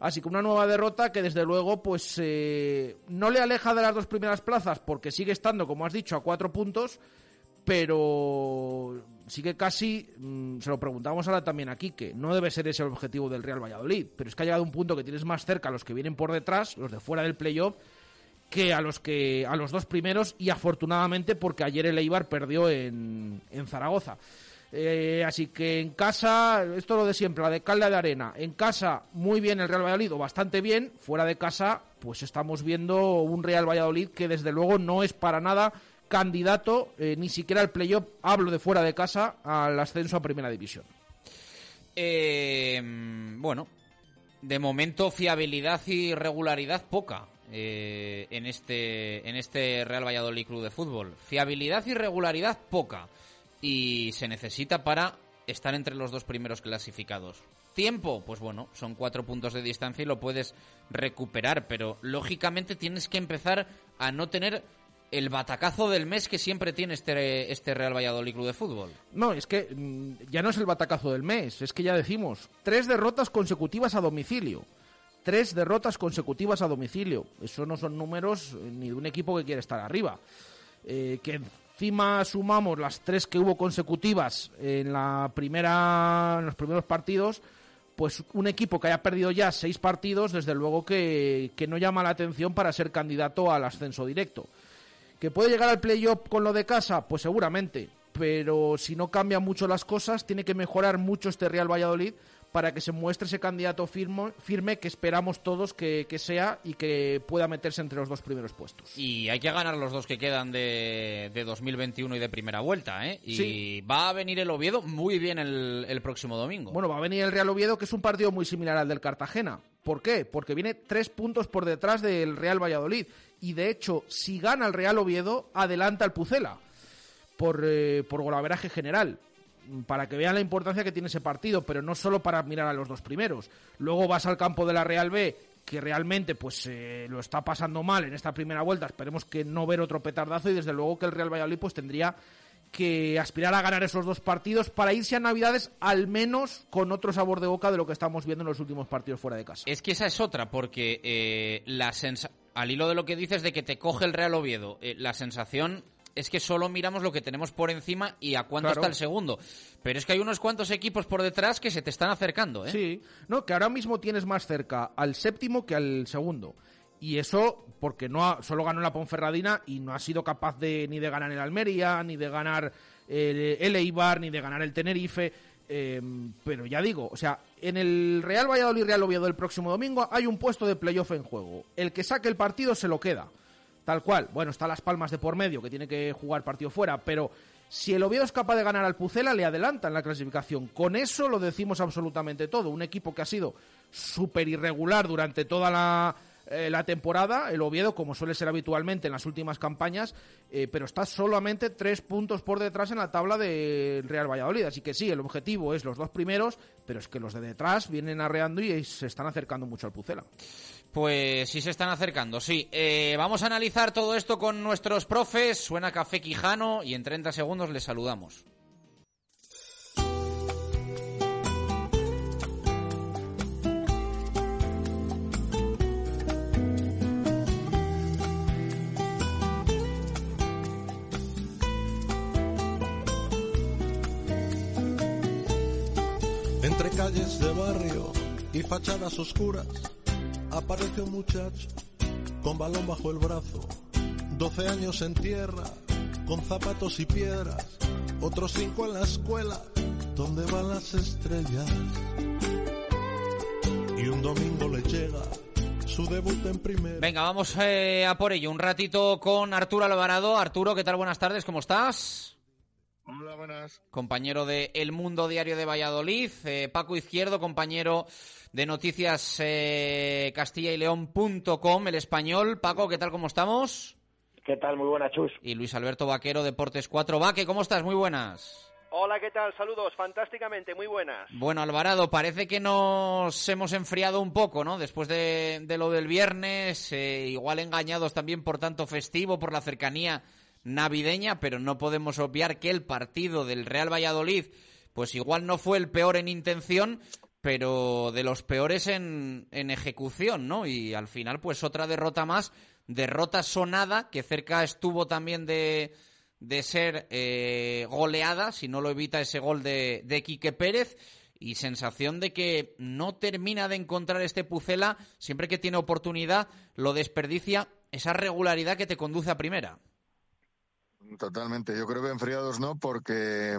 Así que una nueva derrota que desde luego pues eh, no le aleja de las dos primeras plazas porque sigue estando, como has dicho, a cuatro puntos, pero sigue casi, mmm, se lo preguntamos ahora también aquí, que no debe ser ese el objetivo del Real Valladolid, pero es que ha llegado un punto que tienes más cerca a los que vienen por detrás, los de fuera del playoff, que a los que a los dos primeros y afortunadamente porque ayer el Eibar perdió en, en Zaragoza. Eh, así que en casa, esto es lo de siempre, la de Calda de Arena. En casa, muy bien el Real Valladolid, o bastante bien. Fuera de casa, pues estamos viendo un Real Valladolid que desde luego no es para nada candidato, eh, ni siquiera al playoff, hablo de fuera de casa, al ascenso a Primera División. Eh, bueno, de momento fiabilidad y regularidad poca eh, en este en este Real Valladolid Club de Fútbol. Fiabilidad y regularidad poca y se necesita para estar entre los dos primeros clasificados. Tiempo, pues bueno, son cuatro puntos de distancia y lo puedes recuperar, pero lógicamente tienes que empezar a no tener el batacazo del mes que siempre tiene este, este Real Valladolid Club de Fútbol. No, es que mm, ya no es el batacazo del mes, es que ya decimos, tres derrotas consecutivas a domicilio. Tres derrotas consecutivas a domicilio. Eso no son números eh, ni de un equipo que quiere estar arriba. Eh, que encima sumamos las tres que hubo consecutivas en la primera en los primeros partidos, pues un equipo que haya perdido ya seis partidos, desde luego que, que no llama la atención para ser candidato al ascenso directo. ¿Que puede llegar al playoff con lo de casa? Pues seguramente. Pero si no cambian mucho las cosas, tiene que mejorar mucho este Real Valladolid para que se muestre ese candidato firme, firme que esperamos todos que, que, sea y que pueda meterse entre los dos primeros puestos. Y hay que ganar los dos que quedan de, de 2021 y de primera vuelta, ¿eh? Y Sí. va a venir el Oviedo muy bien el, el próximo domingo. Bueno, va a venir el Real Oviedo, que es un partido muy similar al del Cartagena. ¿Por qué? Porque viene tres puntos por detrás del Real Valladolid. Y de hecho, si gana el Real Oviedo, adelanta al Pucela por, eh, por golaveraje general. Para que vean la importancia que tiene ese partido, pero no solo para mirar a los dos primeros. Luego vas al campo de la Real B, que realmente pues eh, lo está pasando mal en esta primera vuelta. Esperemos que no ver otro petardazo y desde luego que el Real Valladolid pues tendría que aspirar a ganar esos dos partidos para irse a Navidades al menos con otro sabor de boca de lo que estamos viendo en los últimos partidos fuera de casa. Es que esa es otra, porque eh, la sensa- al hilo de lo que dices de que te coge el Real Oviedo, eh, la sensación es que solo miramos lo que tenemos por encima y a cuánto Claro. está el segundo. Pero es que hay unos cuantos equipos por detrás que se te están acercando, ¿eh? Sí, no, que ahora mismo tienes más cerca al séptimo que al segundo. Y eso porque no ha- solo ganó la Ponferradina y no ha sido capaz de ni de ganar el Almería, ni de ganar el, el Eibar, ni de ganar el Tenerife. eh, pero ya digo, o sea, en el Real Valladolid Real Oviedo el próximo domingo hay un puesto de playoff en juego. El que saque el partido se lo queda. Tal cual. Bueno, está Las Palmas de por medio, que tiene que jugar partido fuera, pero si el Oviedo es capaz de ganar al Pucela, le adelanta en la clasificación. Con eso lo decimos absolutamente todo. Un equipo que ha sido súper irregular durante toda la, eh, la temporada, el Oviedo, como suele ser habitualmente en las últimas campañas, eh, pero está solamente tres puntos por detrás en la tabla del Real Valladolid. Así que sí, el objetivo es los dos primeros, pero es que los de detrás vienen arreando y se están acercando mucho al Pucela. Pues sí se están acercando, sí. Eh, vamos a analizar todo esto con nuestros profes. Suena Café Quijano y en 30 segundos les saludamos. De barrio y fachadas oscuras, aparece un muchacho con balón bajo el brazo, 12 años en tierra, con zapatos y piedras, otros cinco en la escuela, donde van las estrellas. Y un domingo le llega su debut en primera. Venga, vamos eh, a por ello. Un ratito con Arturo Alvarado. Arturo, ¿qué tal? Buenas tardes, ¿cómo estás? Hola, buenas. Compañero de El Mundo Diario de Valladolid. Eh, Paco Izquierdo, compañero de noticias eh, Castilla y León.com, el español. Paco, ¿qué tal? ¿Cómo estamos? ¿Qué tal? Muy buenas, Chus. Y Luis Alberto Vaquero, Deportes 4. Vaque, ¿cómo estás? Muy buenas. Hola, ¿qué tal? Saludos, fantásticamente, muy buenas. Bueno, Alvarado, parece que nos hemos enfriado un poco, ¿no? Después de, de lo del viernes, eh, igual engañados también por tanto festivo, por la cercanía navideña, pero no podemos obviar que el partido del Real Valladolid, pues igual no fue el peor en intención, pero de los peores en, ejecución, ¿no? Y al final, pues otra derrota más, derrota sonada, que cerca estuvo también de, de ser eh, goleada, si no lo evita ese gol de, de Quique Pérez, y sensación de que no termina de encontrar este Pucela, siempre que tiene oportunidad, lo desperdicia, esa regularidad que te conduce a primera. Totalmente. Yo creo que enfriados no, porque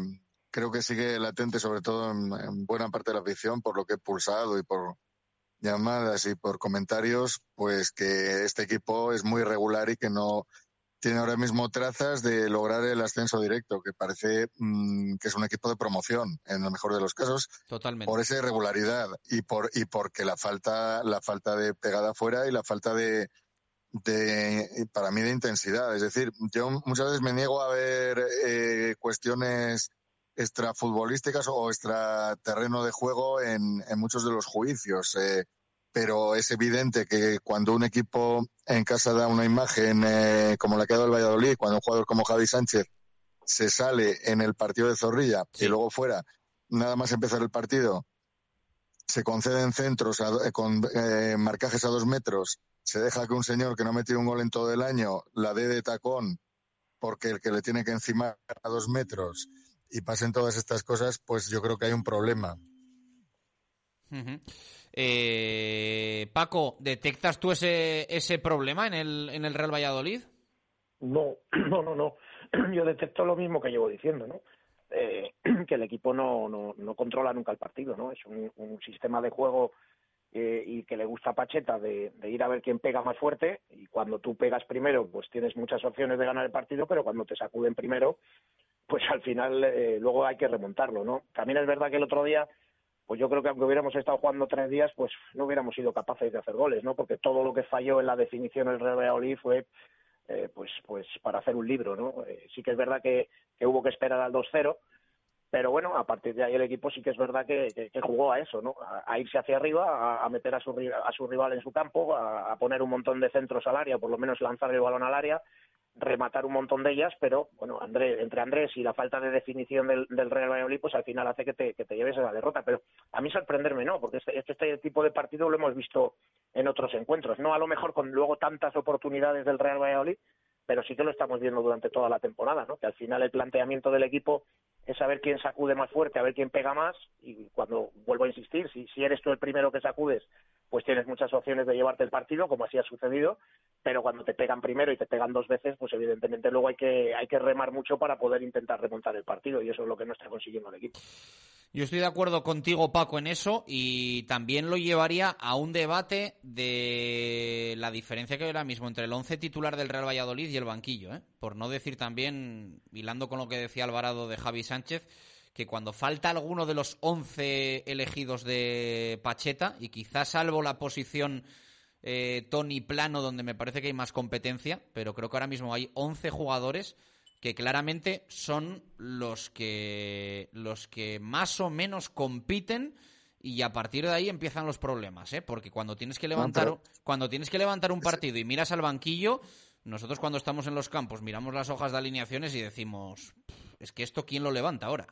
creo que sigue latente, sobre todo en, en buena parte de la afición, por lo que he pulsado y por llamadas y por comentarios, pues que este equipo es muy regular y que no tiene ahora mismo trazas de lograr el ascenso directo, que parece mm, que es un equipo de promoción, en el mejor de los casos, Totalmente. por esa irregularidad y por y porque la falta la falta de pegada fuera y la falta de de para mí de intensidad. Es decir, yo muchas veces me niego a ver eh, cuestiones extrafutbolísticas o extraterreno de juego en, en muchos de los juicios. Eh, pero es evidente que cuando un equipo en casa da una imagen eh, como la que ha dado el Valladolid, cuando un jugador como Javi Sánchez se sale en el partido de Zorrilla y luego fuera, nada más empezar el partido, se conceden centros a- eh, con eh, marcajes a dos metros, se deja que un señor que no ha metido un gol en todo el año la dé de tacón porque el que le tiene que encimar a dos metros y pasen todas estas cosas, pues yo creo que hay un problema. Eh, Paco, ¿detectas tú ese, ese problema en el, en el Real Valladolid? No, <clears throat> no, no, no. <clears throat> Yo detecto lo mismo que llevo diciendo, ¿no? Eh, <clears throat> que el equipo no, no, no controla nunca el partido, ¿no? Es un, un sistema de juego eh, y que le gusta Pacheta de, de ir a ver quién pega más fuerte y cuando tú pegas primero, pues tienes muchas opciones de ganar el partido, pero cuando te sacuden primero, pues al final eh, luego hay que remontarlo, ¿no? También es verdad que el otro día pues yo creo que aunque hubiéramos estado jugando tres días, pues no hubiéramos sido capaces de hacer goles, ¿no? Porque todo lo que falló en la definición del Real Valladolid fue, eh, pues, pues para hacer un libro, ¿no? Eh, sí que es verdad que, que hubo que esperar al 2-0, pero bueno, a partir de ahí el equipo sí que es verdad que, que- que jugó a eso, ¿no? A, irse hacia arriba, a, meter a su, a su rival en su campo, a, poner un montón de centros al área, por lo menos lanzar el balón al área, rematar un montón de ellas, pero bueno, Andrés, entre Andrés y la falta de definición del, del Real Valladolid, pues al final hace que te, que te lleves a la derrota. Pero a mí sorprenderme no, porque este, este, este tipo de partido lo hemos visto en otros encuentros, no a lo mejor con luego tantas oportunidades del Real Valladolid, pero sí que lo estamos viendo durante toda la temporada, ¿no? Que al final el planteamiento del equipo es saber quién sacude más fuerte, a ver quién pega más y cuando vuelvo a insistir, si, si eres tú el primero que sacudes, pues tienes muchas opciones de llevarte el partido, como así ha sucedido, pero cuando te pegan primero y te pegan dos veces, pues evidentemente luego hay que hay que remar mucho para poder intentar remontar el partido y eso es lo que no está consiguiendo el equipo. Yo estoy de acuerdo contigo, Paco, en eso y también lo llevaría a un debate de la diferencia que hay ahora mismo entre el once titular del Real Valladolid y el banquillo, ¿eh? por no decir también, hilando con lo que decía Alvarado de Javi Sánchez, que cuando falta alguno de los 11 elegidos de Pacheta, y quizás salvo la posición eh, Tony Plano, donde me parece que hay más competencia, pero creo que ahora mismo hay 11 jugadores que claramente son los que los que más o menos compiten y a partir de ahí empiezan los problemas, ¿eh? Porque cuando tienes que levantar pero- cuando tienes que levantar un partido y miras al banquillo, nosotros cuando estamos en los campos miramos las hojas de alineaciones y decimos, "Pff, es que esto quién lo levanta ahora.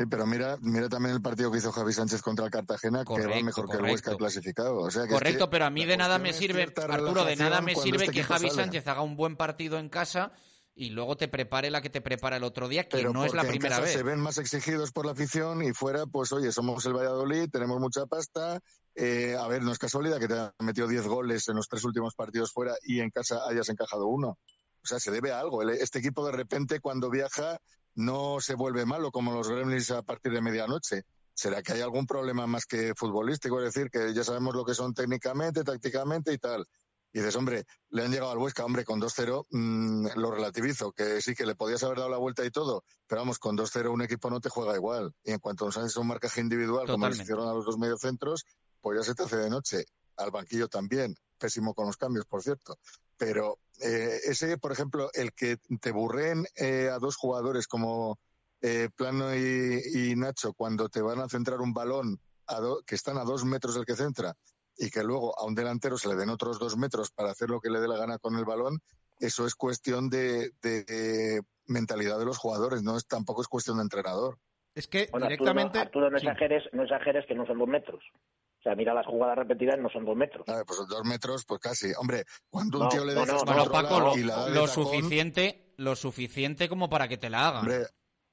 Sí, pero mira, mira también el partido que hizo Javi Sánchez contra el Cartagena, que va Correcto, mejor que el. Huesca clasificado. O sea que es Correcto, que pero a mí de nada me sirve, Arturo, de nada me sirve este que Javi sale. Sánchez haga un buen partido en casa y luego te prepare la que te prepara el otro día, que Pero no es la en primera casa vez. Se ven más exigidos por la afición y fuera, pues oye, somos el Valladolid, tenemos mucha pasta. eh, a ver, no es casualidad que te han metido 10 goles en los tres últimos partidos fuera y en casa hayas encajado uno. O sea, se debe a algo. Este equipo de repente cuando viaja no se vuelve malo como los Gremlins a partir de medianoche. ¿Será que hay algún problema más que futbolístico? Es decir, que ya sabemos lo que son técnicamente, tácticamente y tal. Y dices, hombre, le han llegado al Huesca, hombre, con 2-0 mm, lo relativizo, que sí, que le podías haber dado la vuelta y todo, pero vamos, con 2-0 un equipo no te juega igual. Y en cuanto nos haces un marcaje individual, como les hicieron a los dos mediocentros, pues ya se te hace de noche. Al banquillo también, pésimo con los cambios, por cierto. Pero eh, ese, por ejemplo, el que te burren eh, a dos jugadores como eh, Plano y, y Nacho cuando te van a centrar un balón a do- que están a dos metros del que centra y que luego a un delantero se le den otros dos metros para hacer lo que le dé la gana con el balón, eso es cuestión de, de- de mentalidad de los jugadores, no es tampoco es cuestión de entrenador. Es que Bueno, directamente. Arturo, Arturo, no Sí. exageres, no exageres que no son dos metros. O sea, mira las jugadas repetidas, no son dos metros. Pues dos metros, pues casi. Hombre, cuando un No, tío le no, dejas no, Bueno, Paco, lo, y la lo tacón, suficiente, lo suficiente como para que te la hagan. hombre,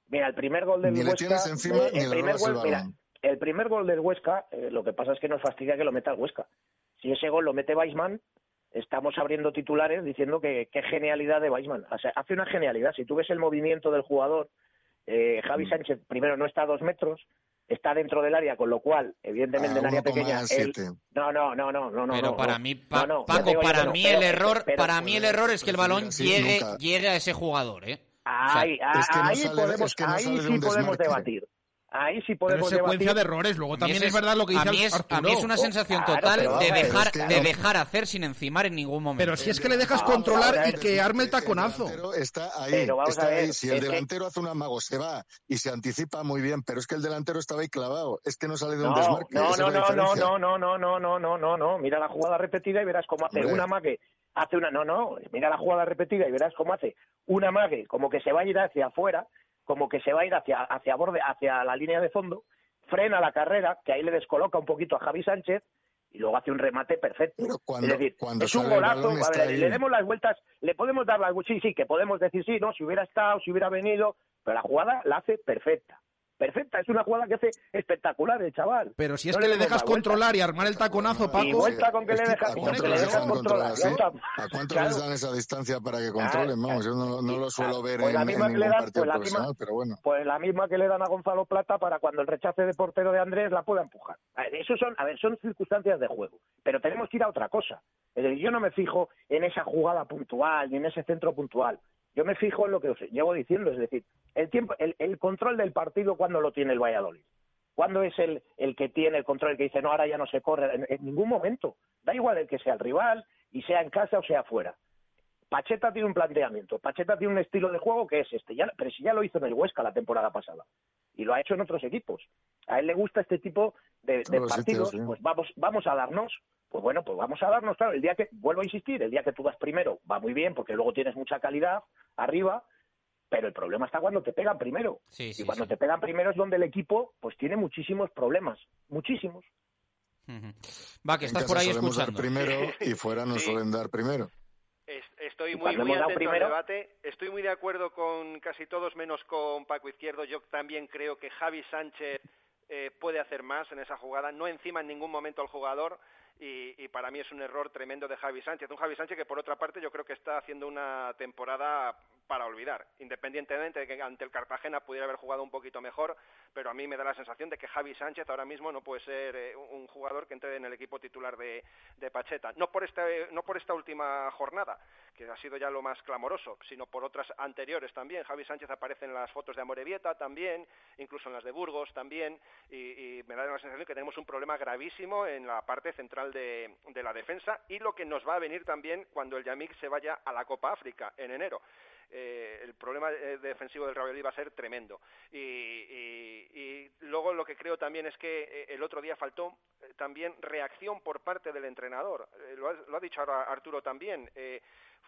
Mira, el primer gol del Ni le Huesca... tienes encima eh, ni el le primer el gol, mira, el primer gol del Huesca, eh, lo que pasa es que nos fastidia que lo meta el Huesca. Si ese gol lo mete Weisman, estamos abriendo titulares diciendo que qué genialidad de Weisman. O sea, hace una genialidad. Si tú ves el movimiento del jugador, eh, Javi Mm. Sánchez primero no está a dos metros, está dentro del área, con lo cual, evidentemente, A en área 1,7. pequeña. él- No, no, no, no, no. Pero para mí, Pa- No, no, ya Paco, para mí el error, para mí el error es que el balón sí, llegue, llegue a ese jugador, ¿eh? Ahí, Es que no ahí sale- podemos, es que no ahí sale de sí podemos debatir. Ahí sí Pero podemos es secuencia debatir. de errores. Luego también es verdad lo que dice a mí es, Arturo. a mí es una sensación Claro, total pero de dejar, de dejar hacer sin encimar en ningún momento. Pero si es que le dejas Vamos controlar y que arme el El taconazo. delantero está ahí, Pero vamos está a ver, ahí. Si el que- delantero hace un amago, se va y se anticipa muy bien, pero es que el delantero estaba ahí clavado. Es que no sale de un No, desmarque. no, no, no, no, no, no, no, no, no, no, no, no. Mira la jugada repetida y verás cómo hace Hombre. una mague. Hace una, no, no. Mira la jugada repetida y verás cómo hace una mague, como que se va a ir hacia afuera, como que se va a ir hacia, hacia borde, hacia la línea de fondo, frena la carrera, que ahí le descoloca un poquito a Javi Sánchez y luego hace un remate perfecto. Cuando- es decir, cuando es un golazo. balón A está ver, ahí. le demos las vueltas, le podemos dar las vueltas, sí, sí, que podemos decir sí, no, si hubiera estado, si hubiera venido, pero la jugada la hace perfecta. Perfecta, es una jugada que hace espectacular el chaval. Pero si es No que le dejas controlar y armar el taconazo, Y Paco. vuelta con que Es le que dejas, ¿A hombre, cuánto que le les dejas dejan controlar? ¿A cuánto Claro. les dan esa distancia para que controlen? Vamos, yo no, no lo suelo ver Pues la en, misma en que le ningún dan, partido pues la misma- pero bueno. Pues la misma que le dan a Gonzalo Plata para cuando el rechace de portero de Andrés la pueda empujar. A ver, Eso son, a ver, son circunstancias de juego. Pero tenemos que ir a otra cosa. Es decir, yo no me fijo en esa jugada puntual ni en ese centro puntual. Yo me fijo en lo que os llevo diciendo, es decir, el tiempo, el, el control del partido cuando lo tiene el Valladolid. ¿Cuándo es el, el que tiene el control, el que dice, no, ahora ya no se corre? En, en ningún momento. Da igual el que sea el rival, y sea en casa o sea fuera. Pacheta tiene un planteamiento, Pacheta tiene un estilo de juego que es este, ya, pero si ya lo hizo en el Huesca la temporada pasada y lo ha hecho en otros equipos. A él le gusta este tipo de, partidos, sitios, sí. pues vamos, vamos a darnos, pues bueno, pues vamos a darnos, claro, el día que, vuelvo a insistir, el día que tú vas primero va muy bien porque luego tienes mucha calidad arriba, pero el problema está cuando te pegan primero. Sí, y cuando sí. te pegan primero es donde el equipo pues tiene muchísimos problemas, muchísimos. Va, que En estás casa por ahí solemos dar escuchando. primero <laughs> y fuera nos Sí. suelen dar primero. Es- Estoy muy, muy atento primero- al debate. Estoy muy de acuerdo con casi todos, menos con Paco Izquierdo. Yo también creo que Javi Sánchez eh, puede hacer más en esa jugada. No encima en ningún momento al jugador. Y, y para mí es un error tremendo de Javi Sánchez. Un Javi Sánchez que, por otra parte, yo creo que está haciendo una temporada para olvidar. Independientemente de que ante el Cartagena pudiera haber jugado un poquito mejor, pero a mí me da la sensación de que Javi Sánchez ahora mismo no puede ser eh, un jugador que entre en el equipo titular de, de Pacheta. No por, este, no por esta última jornada, que ha sido ya lo más clamoroso, sino por otras anteriores también. Javi Sánchez aparece en las fotos de Amorebieta también, incluso en las de Burgos también, y, me da la sensación que tenemos un problema gravísimo en la parte central de, de la defensa y lo que nos va a venir también cuando el Yamik se vaya a la Copa África en enero. Eh, el problema eh, defensivo del Madrid va a ser tremendo. Y, y- y luego lo que creo también es que eh, el otro día faltó eh, también reacción por parte del entrenador. Lo, ha, lo ha dicho ahora Arturo también.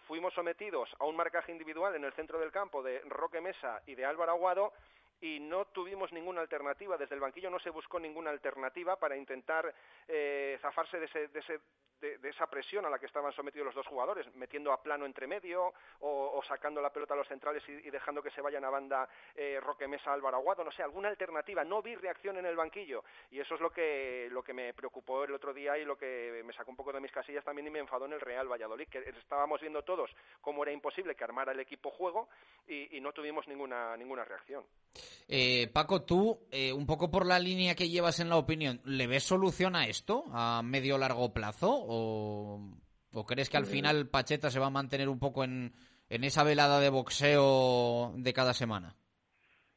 Fuimos sometidos a un marcaje individual en el centro del campo de Roque Mesa y de Álvaro Aguado y no tuvimos ninguna alternativa. Desde el banquillo no se buscó ninguna alternativa para intentar eh, zafarse de, ese, de, ese- de- esa presión a la que estaban sometidos los dos jugadores, metiendo a plano entre medio o, sacando la pelota a los centrales y, y dejando que se vayan a banda eh, Roque Mesa, Álvaro Aguado. No sé, alguna alternativa. No vi reacción en el banquillo y eso es lo que, lo que me preocupó el otro día y lo que me sacó un poco de mis casillas también y me enfadó en el Real Valladolid, que estábamos viendo todos cómo era imposible que armara el equipo juego y, y no tuvimos ninguna, ninguna reacción. Eh, Paco, tú, eh, un poco por la línea que llevas en la opinión, ¿le ves solución a esto a medio largo plazo? ¿O, o crees que al Mm. final Pacheta se va a mantener un poco en, en esa velada de boxeo de cada semana?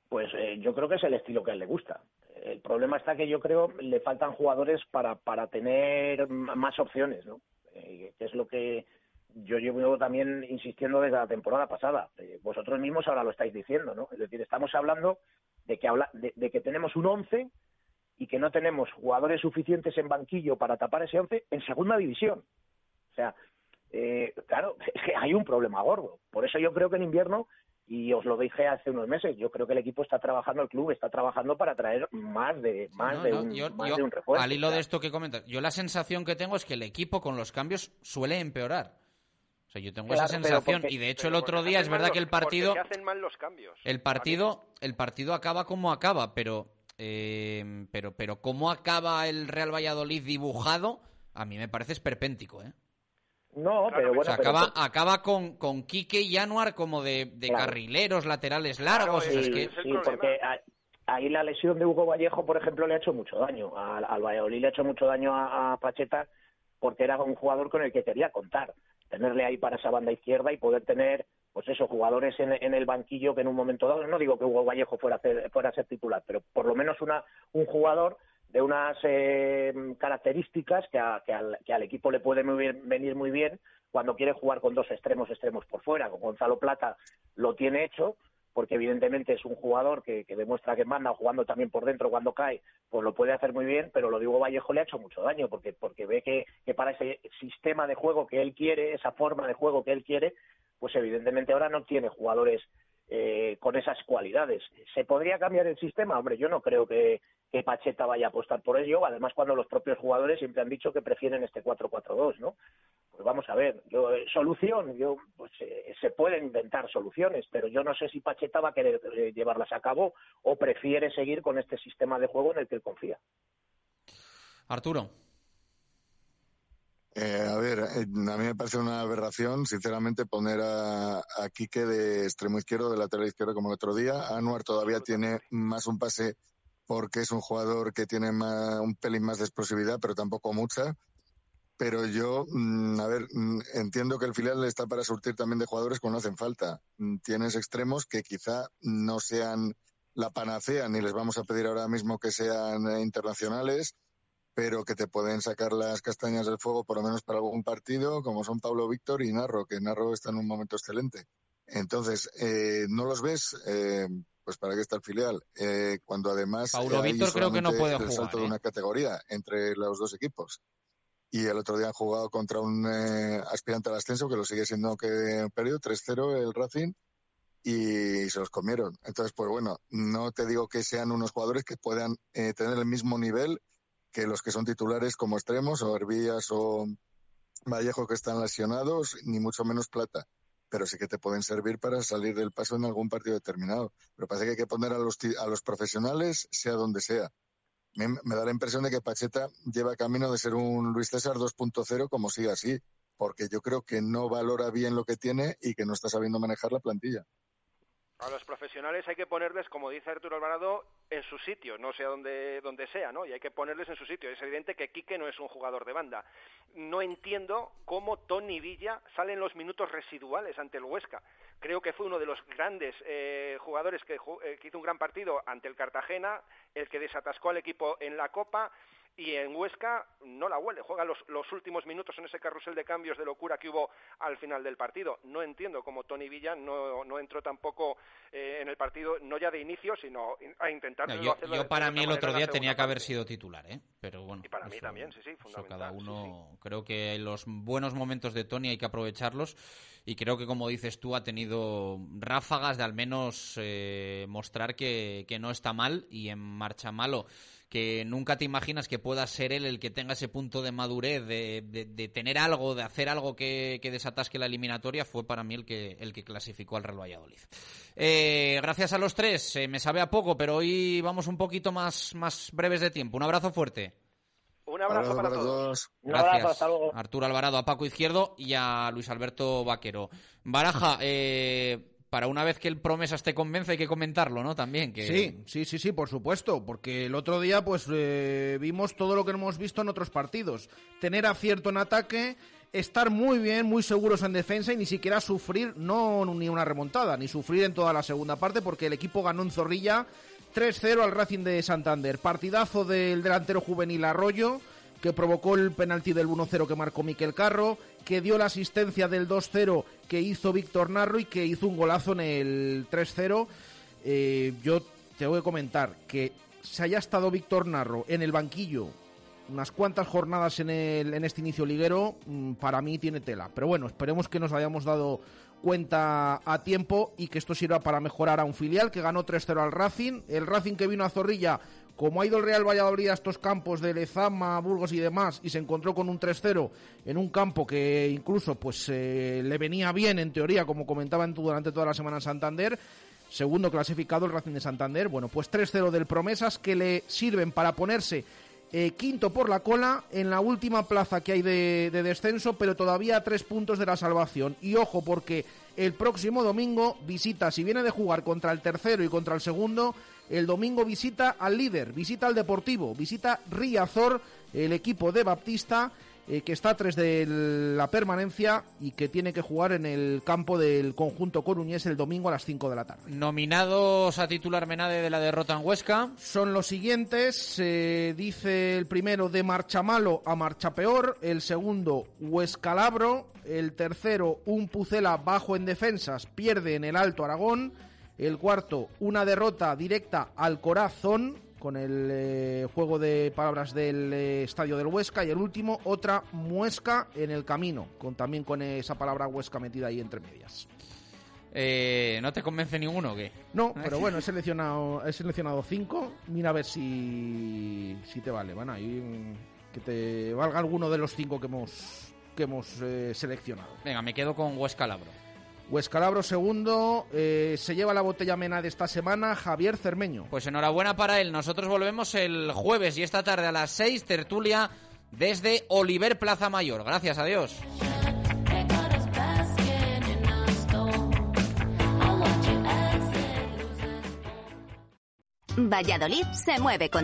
Pues eh, yo creo que es el estilo que a él le gusta. El problema está que yo creo le faltan jugadores para, para tener más opciones, ¿no? Eh, que es lo que yo llevo también insistiendo desde la temporada pasada. Eh, vosotros mismos ahora lo estáis diciendo, ¿no? Es decir, estamos hablando de que, habla, de, de que tenemos un 11 y que no tenemos jugadores suficientes en banquillo para tapar ese 11 en segunda división. O sea, eh, claro, <laughs> es que hay un problema gordo. Por eso yo creo que en invierno, y os lo dije hace unos meses, yo creo que el equipo está trabajando, el club está trabajando para traer más de, más No, de, no, un, yo- más yo, de un refuerzo. al hilo de esto que comentas, yo la sensación que tengo es que el equipo con los cambios suele empeorar. O sea, yo tengo Claro, esa sensación porque- y de hecho el otro día es verdad los- que el partido hacen mal los cambios. el partido el partido acaba como acaba, pero eh, pero pero cómo acaba el Real Valladolid dibujado a mí me parece esperpéntico, ¿eh? No, pero O bueno, pero- acaba, acaba con, con Quique y Anuar como de, de Claro. carrileros laterales largos. o sea, es sí, que- sí, porque a- ahí la lesión de Hugo Vallejo, por ejemplo, le ha hecho mucho daño. Al, al Valladolid le ha hecho mucho daño a, a Pacheta porque era un jugador con el que quería contar. Tenerle ahí para esa banda izquierda y poder tener, pues eso, jugadores en, en el banquillo que en un momento dado, no digo que Hugo Vallejo fuera a ser, fuera a ser titular, pero por lo menos una, un jugador de unas eh, características que, a- que al, que al equipo le puede muy bien- venir muy bien cuando quiere jugar con dos extremos extremos por fuera. Con Gonzalo Plata lo tiene hecho, porque evidentemente es un jugador que, que demuestra que manda, jugando también por dentro cuando cae, pues lo puede hacer muy bien, pero lo digo Vallejo le ha hecho mucho daño, porque, porque ve que, que para ese sistema de juego que él quiere, esa forma de juego que él quiere, pues evidentemente ahora no tiene jugadores eh, con esas cualidades. ¿Se podría cambiar el sistema? Hombre, yo no creo que, que Pacheta vaya a apostar por ello, además cuando los propios jugadores siempre han dicho que prefieren este 4-4-2, ¿no? Pues vamos a ver, yo, eh, solución, yo pues eh, se pueden inventar soluciones, pero yo no sé si Pacheta va a querer eh, llevarlas a cabo o prefiere seguir con este sistema de juego en el que él confía. Arturo. Eh, a ver, eh, a mí me parece una aberración, sinceramente, poner a, a Quique de extremo izquierdo, de lateral izquierdo como el otro día. Anuar todavía tiene más un pase porque es un jugador que tiene más- un pelín más de explosividad, pero tampoco mucha. Pero yo, mm, a ver, mm, entiendo que el filial está para surtir también de jugadores cuando hacen falta. Mm, Tienes extremos que quizá no sean la panacea, ni les vamos a pedir ahora mismo que sean eh, internacionales, pero que te pueden sacar las castañas del fuego por lo menos para algún partido, como son Pablo Víctor y Narro, que Narro está en un momento excelente. Entonces, eh, ¿no los ves? Eh, pues para qué está el filial. Eh, cuando además... Paulo hay Víctor creo que no puede el jugar, salto de ¿eh? una categoría entre los dos equipos. Y el otro día han jugado contra un eh, aspirante al ascenso, que lo sigue siendo que perdió 3-0 el Racing, y se los comieron. Entonces, pues bueno, no te digo que sean unos jugadores que puedan eh, tener el mismo nivel que los que son titulares como extremos o Hervías o Vallejo que están lesionados, ni mucho menos Plata. Pero sí que te pueden servir para salir del paso en algún partido determinado. Pero parece que hay que poner a los, a los profesionales, sea donde sea. Me, me da la impresión de que Pacheta lleva camino de ser un Luis César 2.0 como sigue así, porque yo creo que no valora bien lo que tiene y que no está sabiendo manejar la plantilla. A los profesionales hay que ponerles, como dice Arturo Alvarado, en su sitio, no sea donde, donde sea, ¿no? Y hay que ponerles en su sitio. Es evidente que Quique no es un jugador de banda. No entiendo cómo Tony Villa sale en los minutos residuales ante el Huesca. Creo que fue uno de los grandes eh, jugadores que, eh, que hizo un gran partido ante el Cartagena, el que desatascó al equipo en la Copa y en Huesca no la huele, juega los, los últimos minutos en ese carrusel de cambios de locura que hubo al final del partido. No entiendo cómo Tony Villa no, no entró tampoco eh, en el partido, no ya de inicio, sino in- a intentar No, yo, yo para mí el otro día tenía que haber parte. sido titular, ¿eh? Pero bueno. Y para mí eso- también, sí, sí, fundamental. cada sí, sí. uno, creo que los buenos momentos de Tony hay que aprovecharlos y creo que como dices tú ha tenido ráfagas de al menos eh, mostrar que, que no está mal y en marcha malo que nunca te imaginas que pueda ser él el que tenga ese punto de madurez, de, de- de tener algo, de hacer algo que, que desatasque la eliminatoria, fue para mí el que, el que clasificó al Real Valladolid. Eh, gracias a los tres, eh, me sabe a poco, pero hoy vamos un poquito más, más breves de tiempo. Un abrazo fuerte. Un abrazo, para todos. Gracias, Arturo Alvarado, a Paco Izquierdo y a Luis Alberto Vaquero. Baraja, eh, para una vez que el promesa te convence hay que comentarlo, ¿no? También. Que... Sí, sí, sí, sí, por supuesto, porque el otro día pues eh, vimos todo lo que hemos visto en otros partidos. Tener acierto en ataque, estar muy bien, muy seguros en defensa y ni siquiera sufrir, no ni una remontada, ni sufrir en toda la segunda parte porque el equipo ganó en Zorrilla 3-0 al Racing de Santander. Partidazo del delantero juvenil Arroyo que provocó el penalti del 1-0 que marcó Miquel Carro, que dio la asistencia del 2-0 que hizo Víctor Narro y que hizo un golazo en el 3-0. Eh, yo tengo que comentar que se haya estado Víctor Narro en el banquillo unas cuantas jornadas en, el, en este inicio liguero, mm, para mí tiene tela. Pero bueno, esperemos que nos hayamos dado cuenta a tiempo y que esto sirva para mejorar a un filial que ganó 3-0 al Racing. El Racing que vino a Zorrilla, como ha ido el Real Valladolid a estos campos de Lezama, Burgos y demás, y se encontró con un 3-0 en un campo que incluso pues eh, le venía bien en teoría, como comentaban durante toda la semana en Santander. Segundo clasificado el Racing de Santander. Bueno, pues 3-0 del Promesas que le sirven para ponerse eh, quinto por la cola en la última plaza que hay de, de descenso, pero todavía a tres puntos de la salvación. Y ojo, porque el próximo domingo visita, si viene de jugar contra el tercero y contra el segundo, El domingo visita al líder, visita al Deportivo, visita Riazor, el equipo de Baptista eh, que está a tres de la permanencia y que tiene que jugar en el campo del conjunto coruñés el domingo a las 5 de la tarde. Nominados a titular Menade de la derrota en Huesca. Son los siguientes, eh, dice el primero de marcha malo a marcha peor, el segundo Huescalabro, el tercero un Pucela bajo en defensas, pierde en el Alto Aragón, el cuarto una derrota directa al corazón, con el eh, juego de palabras del eh, estadio del Huesca y el último otra muesca en el camino, con también con esa palabra Huesca metida ahí entre medias. Eh, ¿No te convence ninguno o qué? No, <laughs> pero bueno, he seleccionado, he seleccionado cinco. Mira a ver si, si te vale. Bueno, ahí que te valga alguno de los cinco que hemos, que hemos seleccionado. Venga, me quedo con Huesca Labro. Huescalabro segundo, eh, se lleva la botella mena de esta semana Javier Cermeño. Pues enhorabuena para él. Nosotros volvemos el jueves y esta tarde a las 6, tertulia desde Oliver Plaza Mayor. Gracias, adiós. Valladolid se mueve con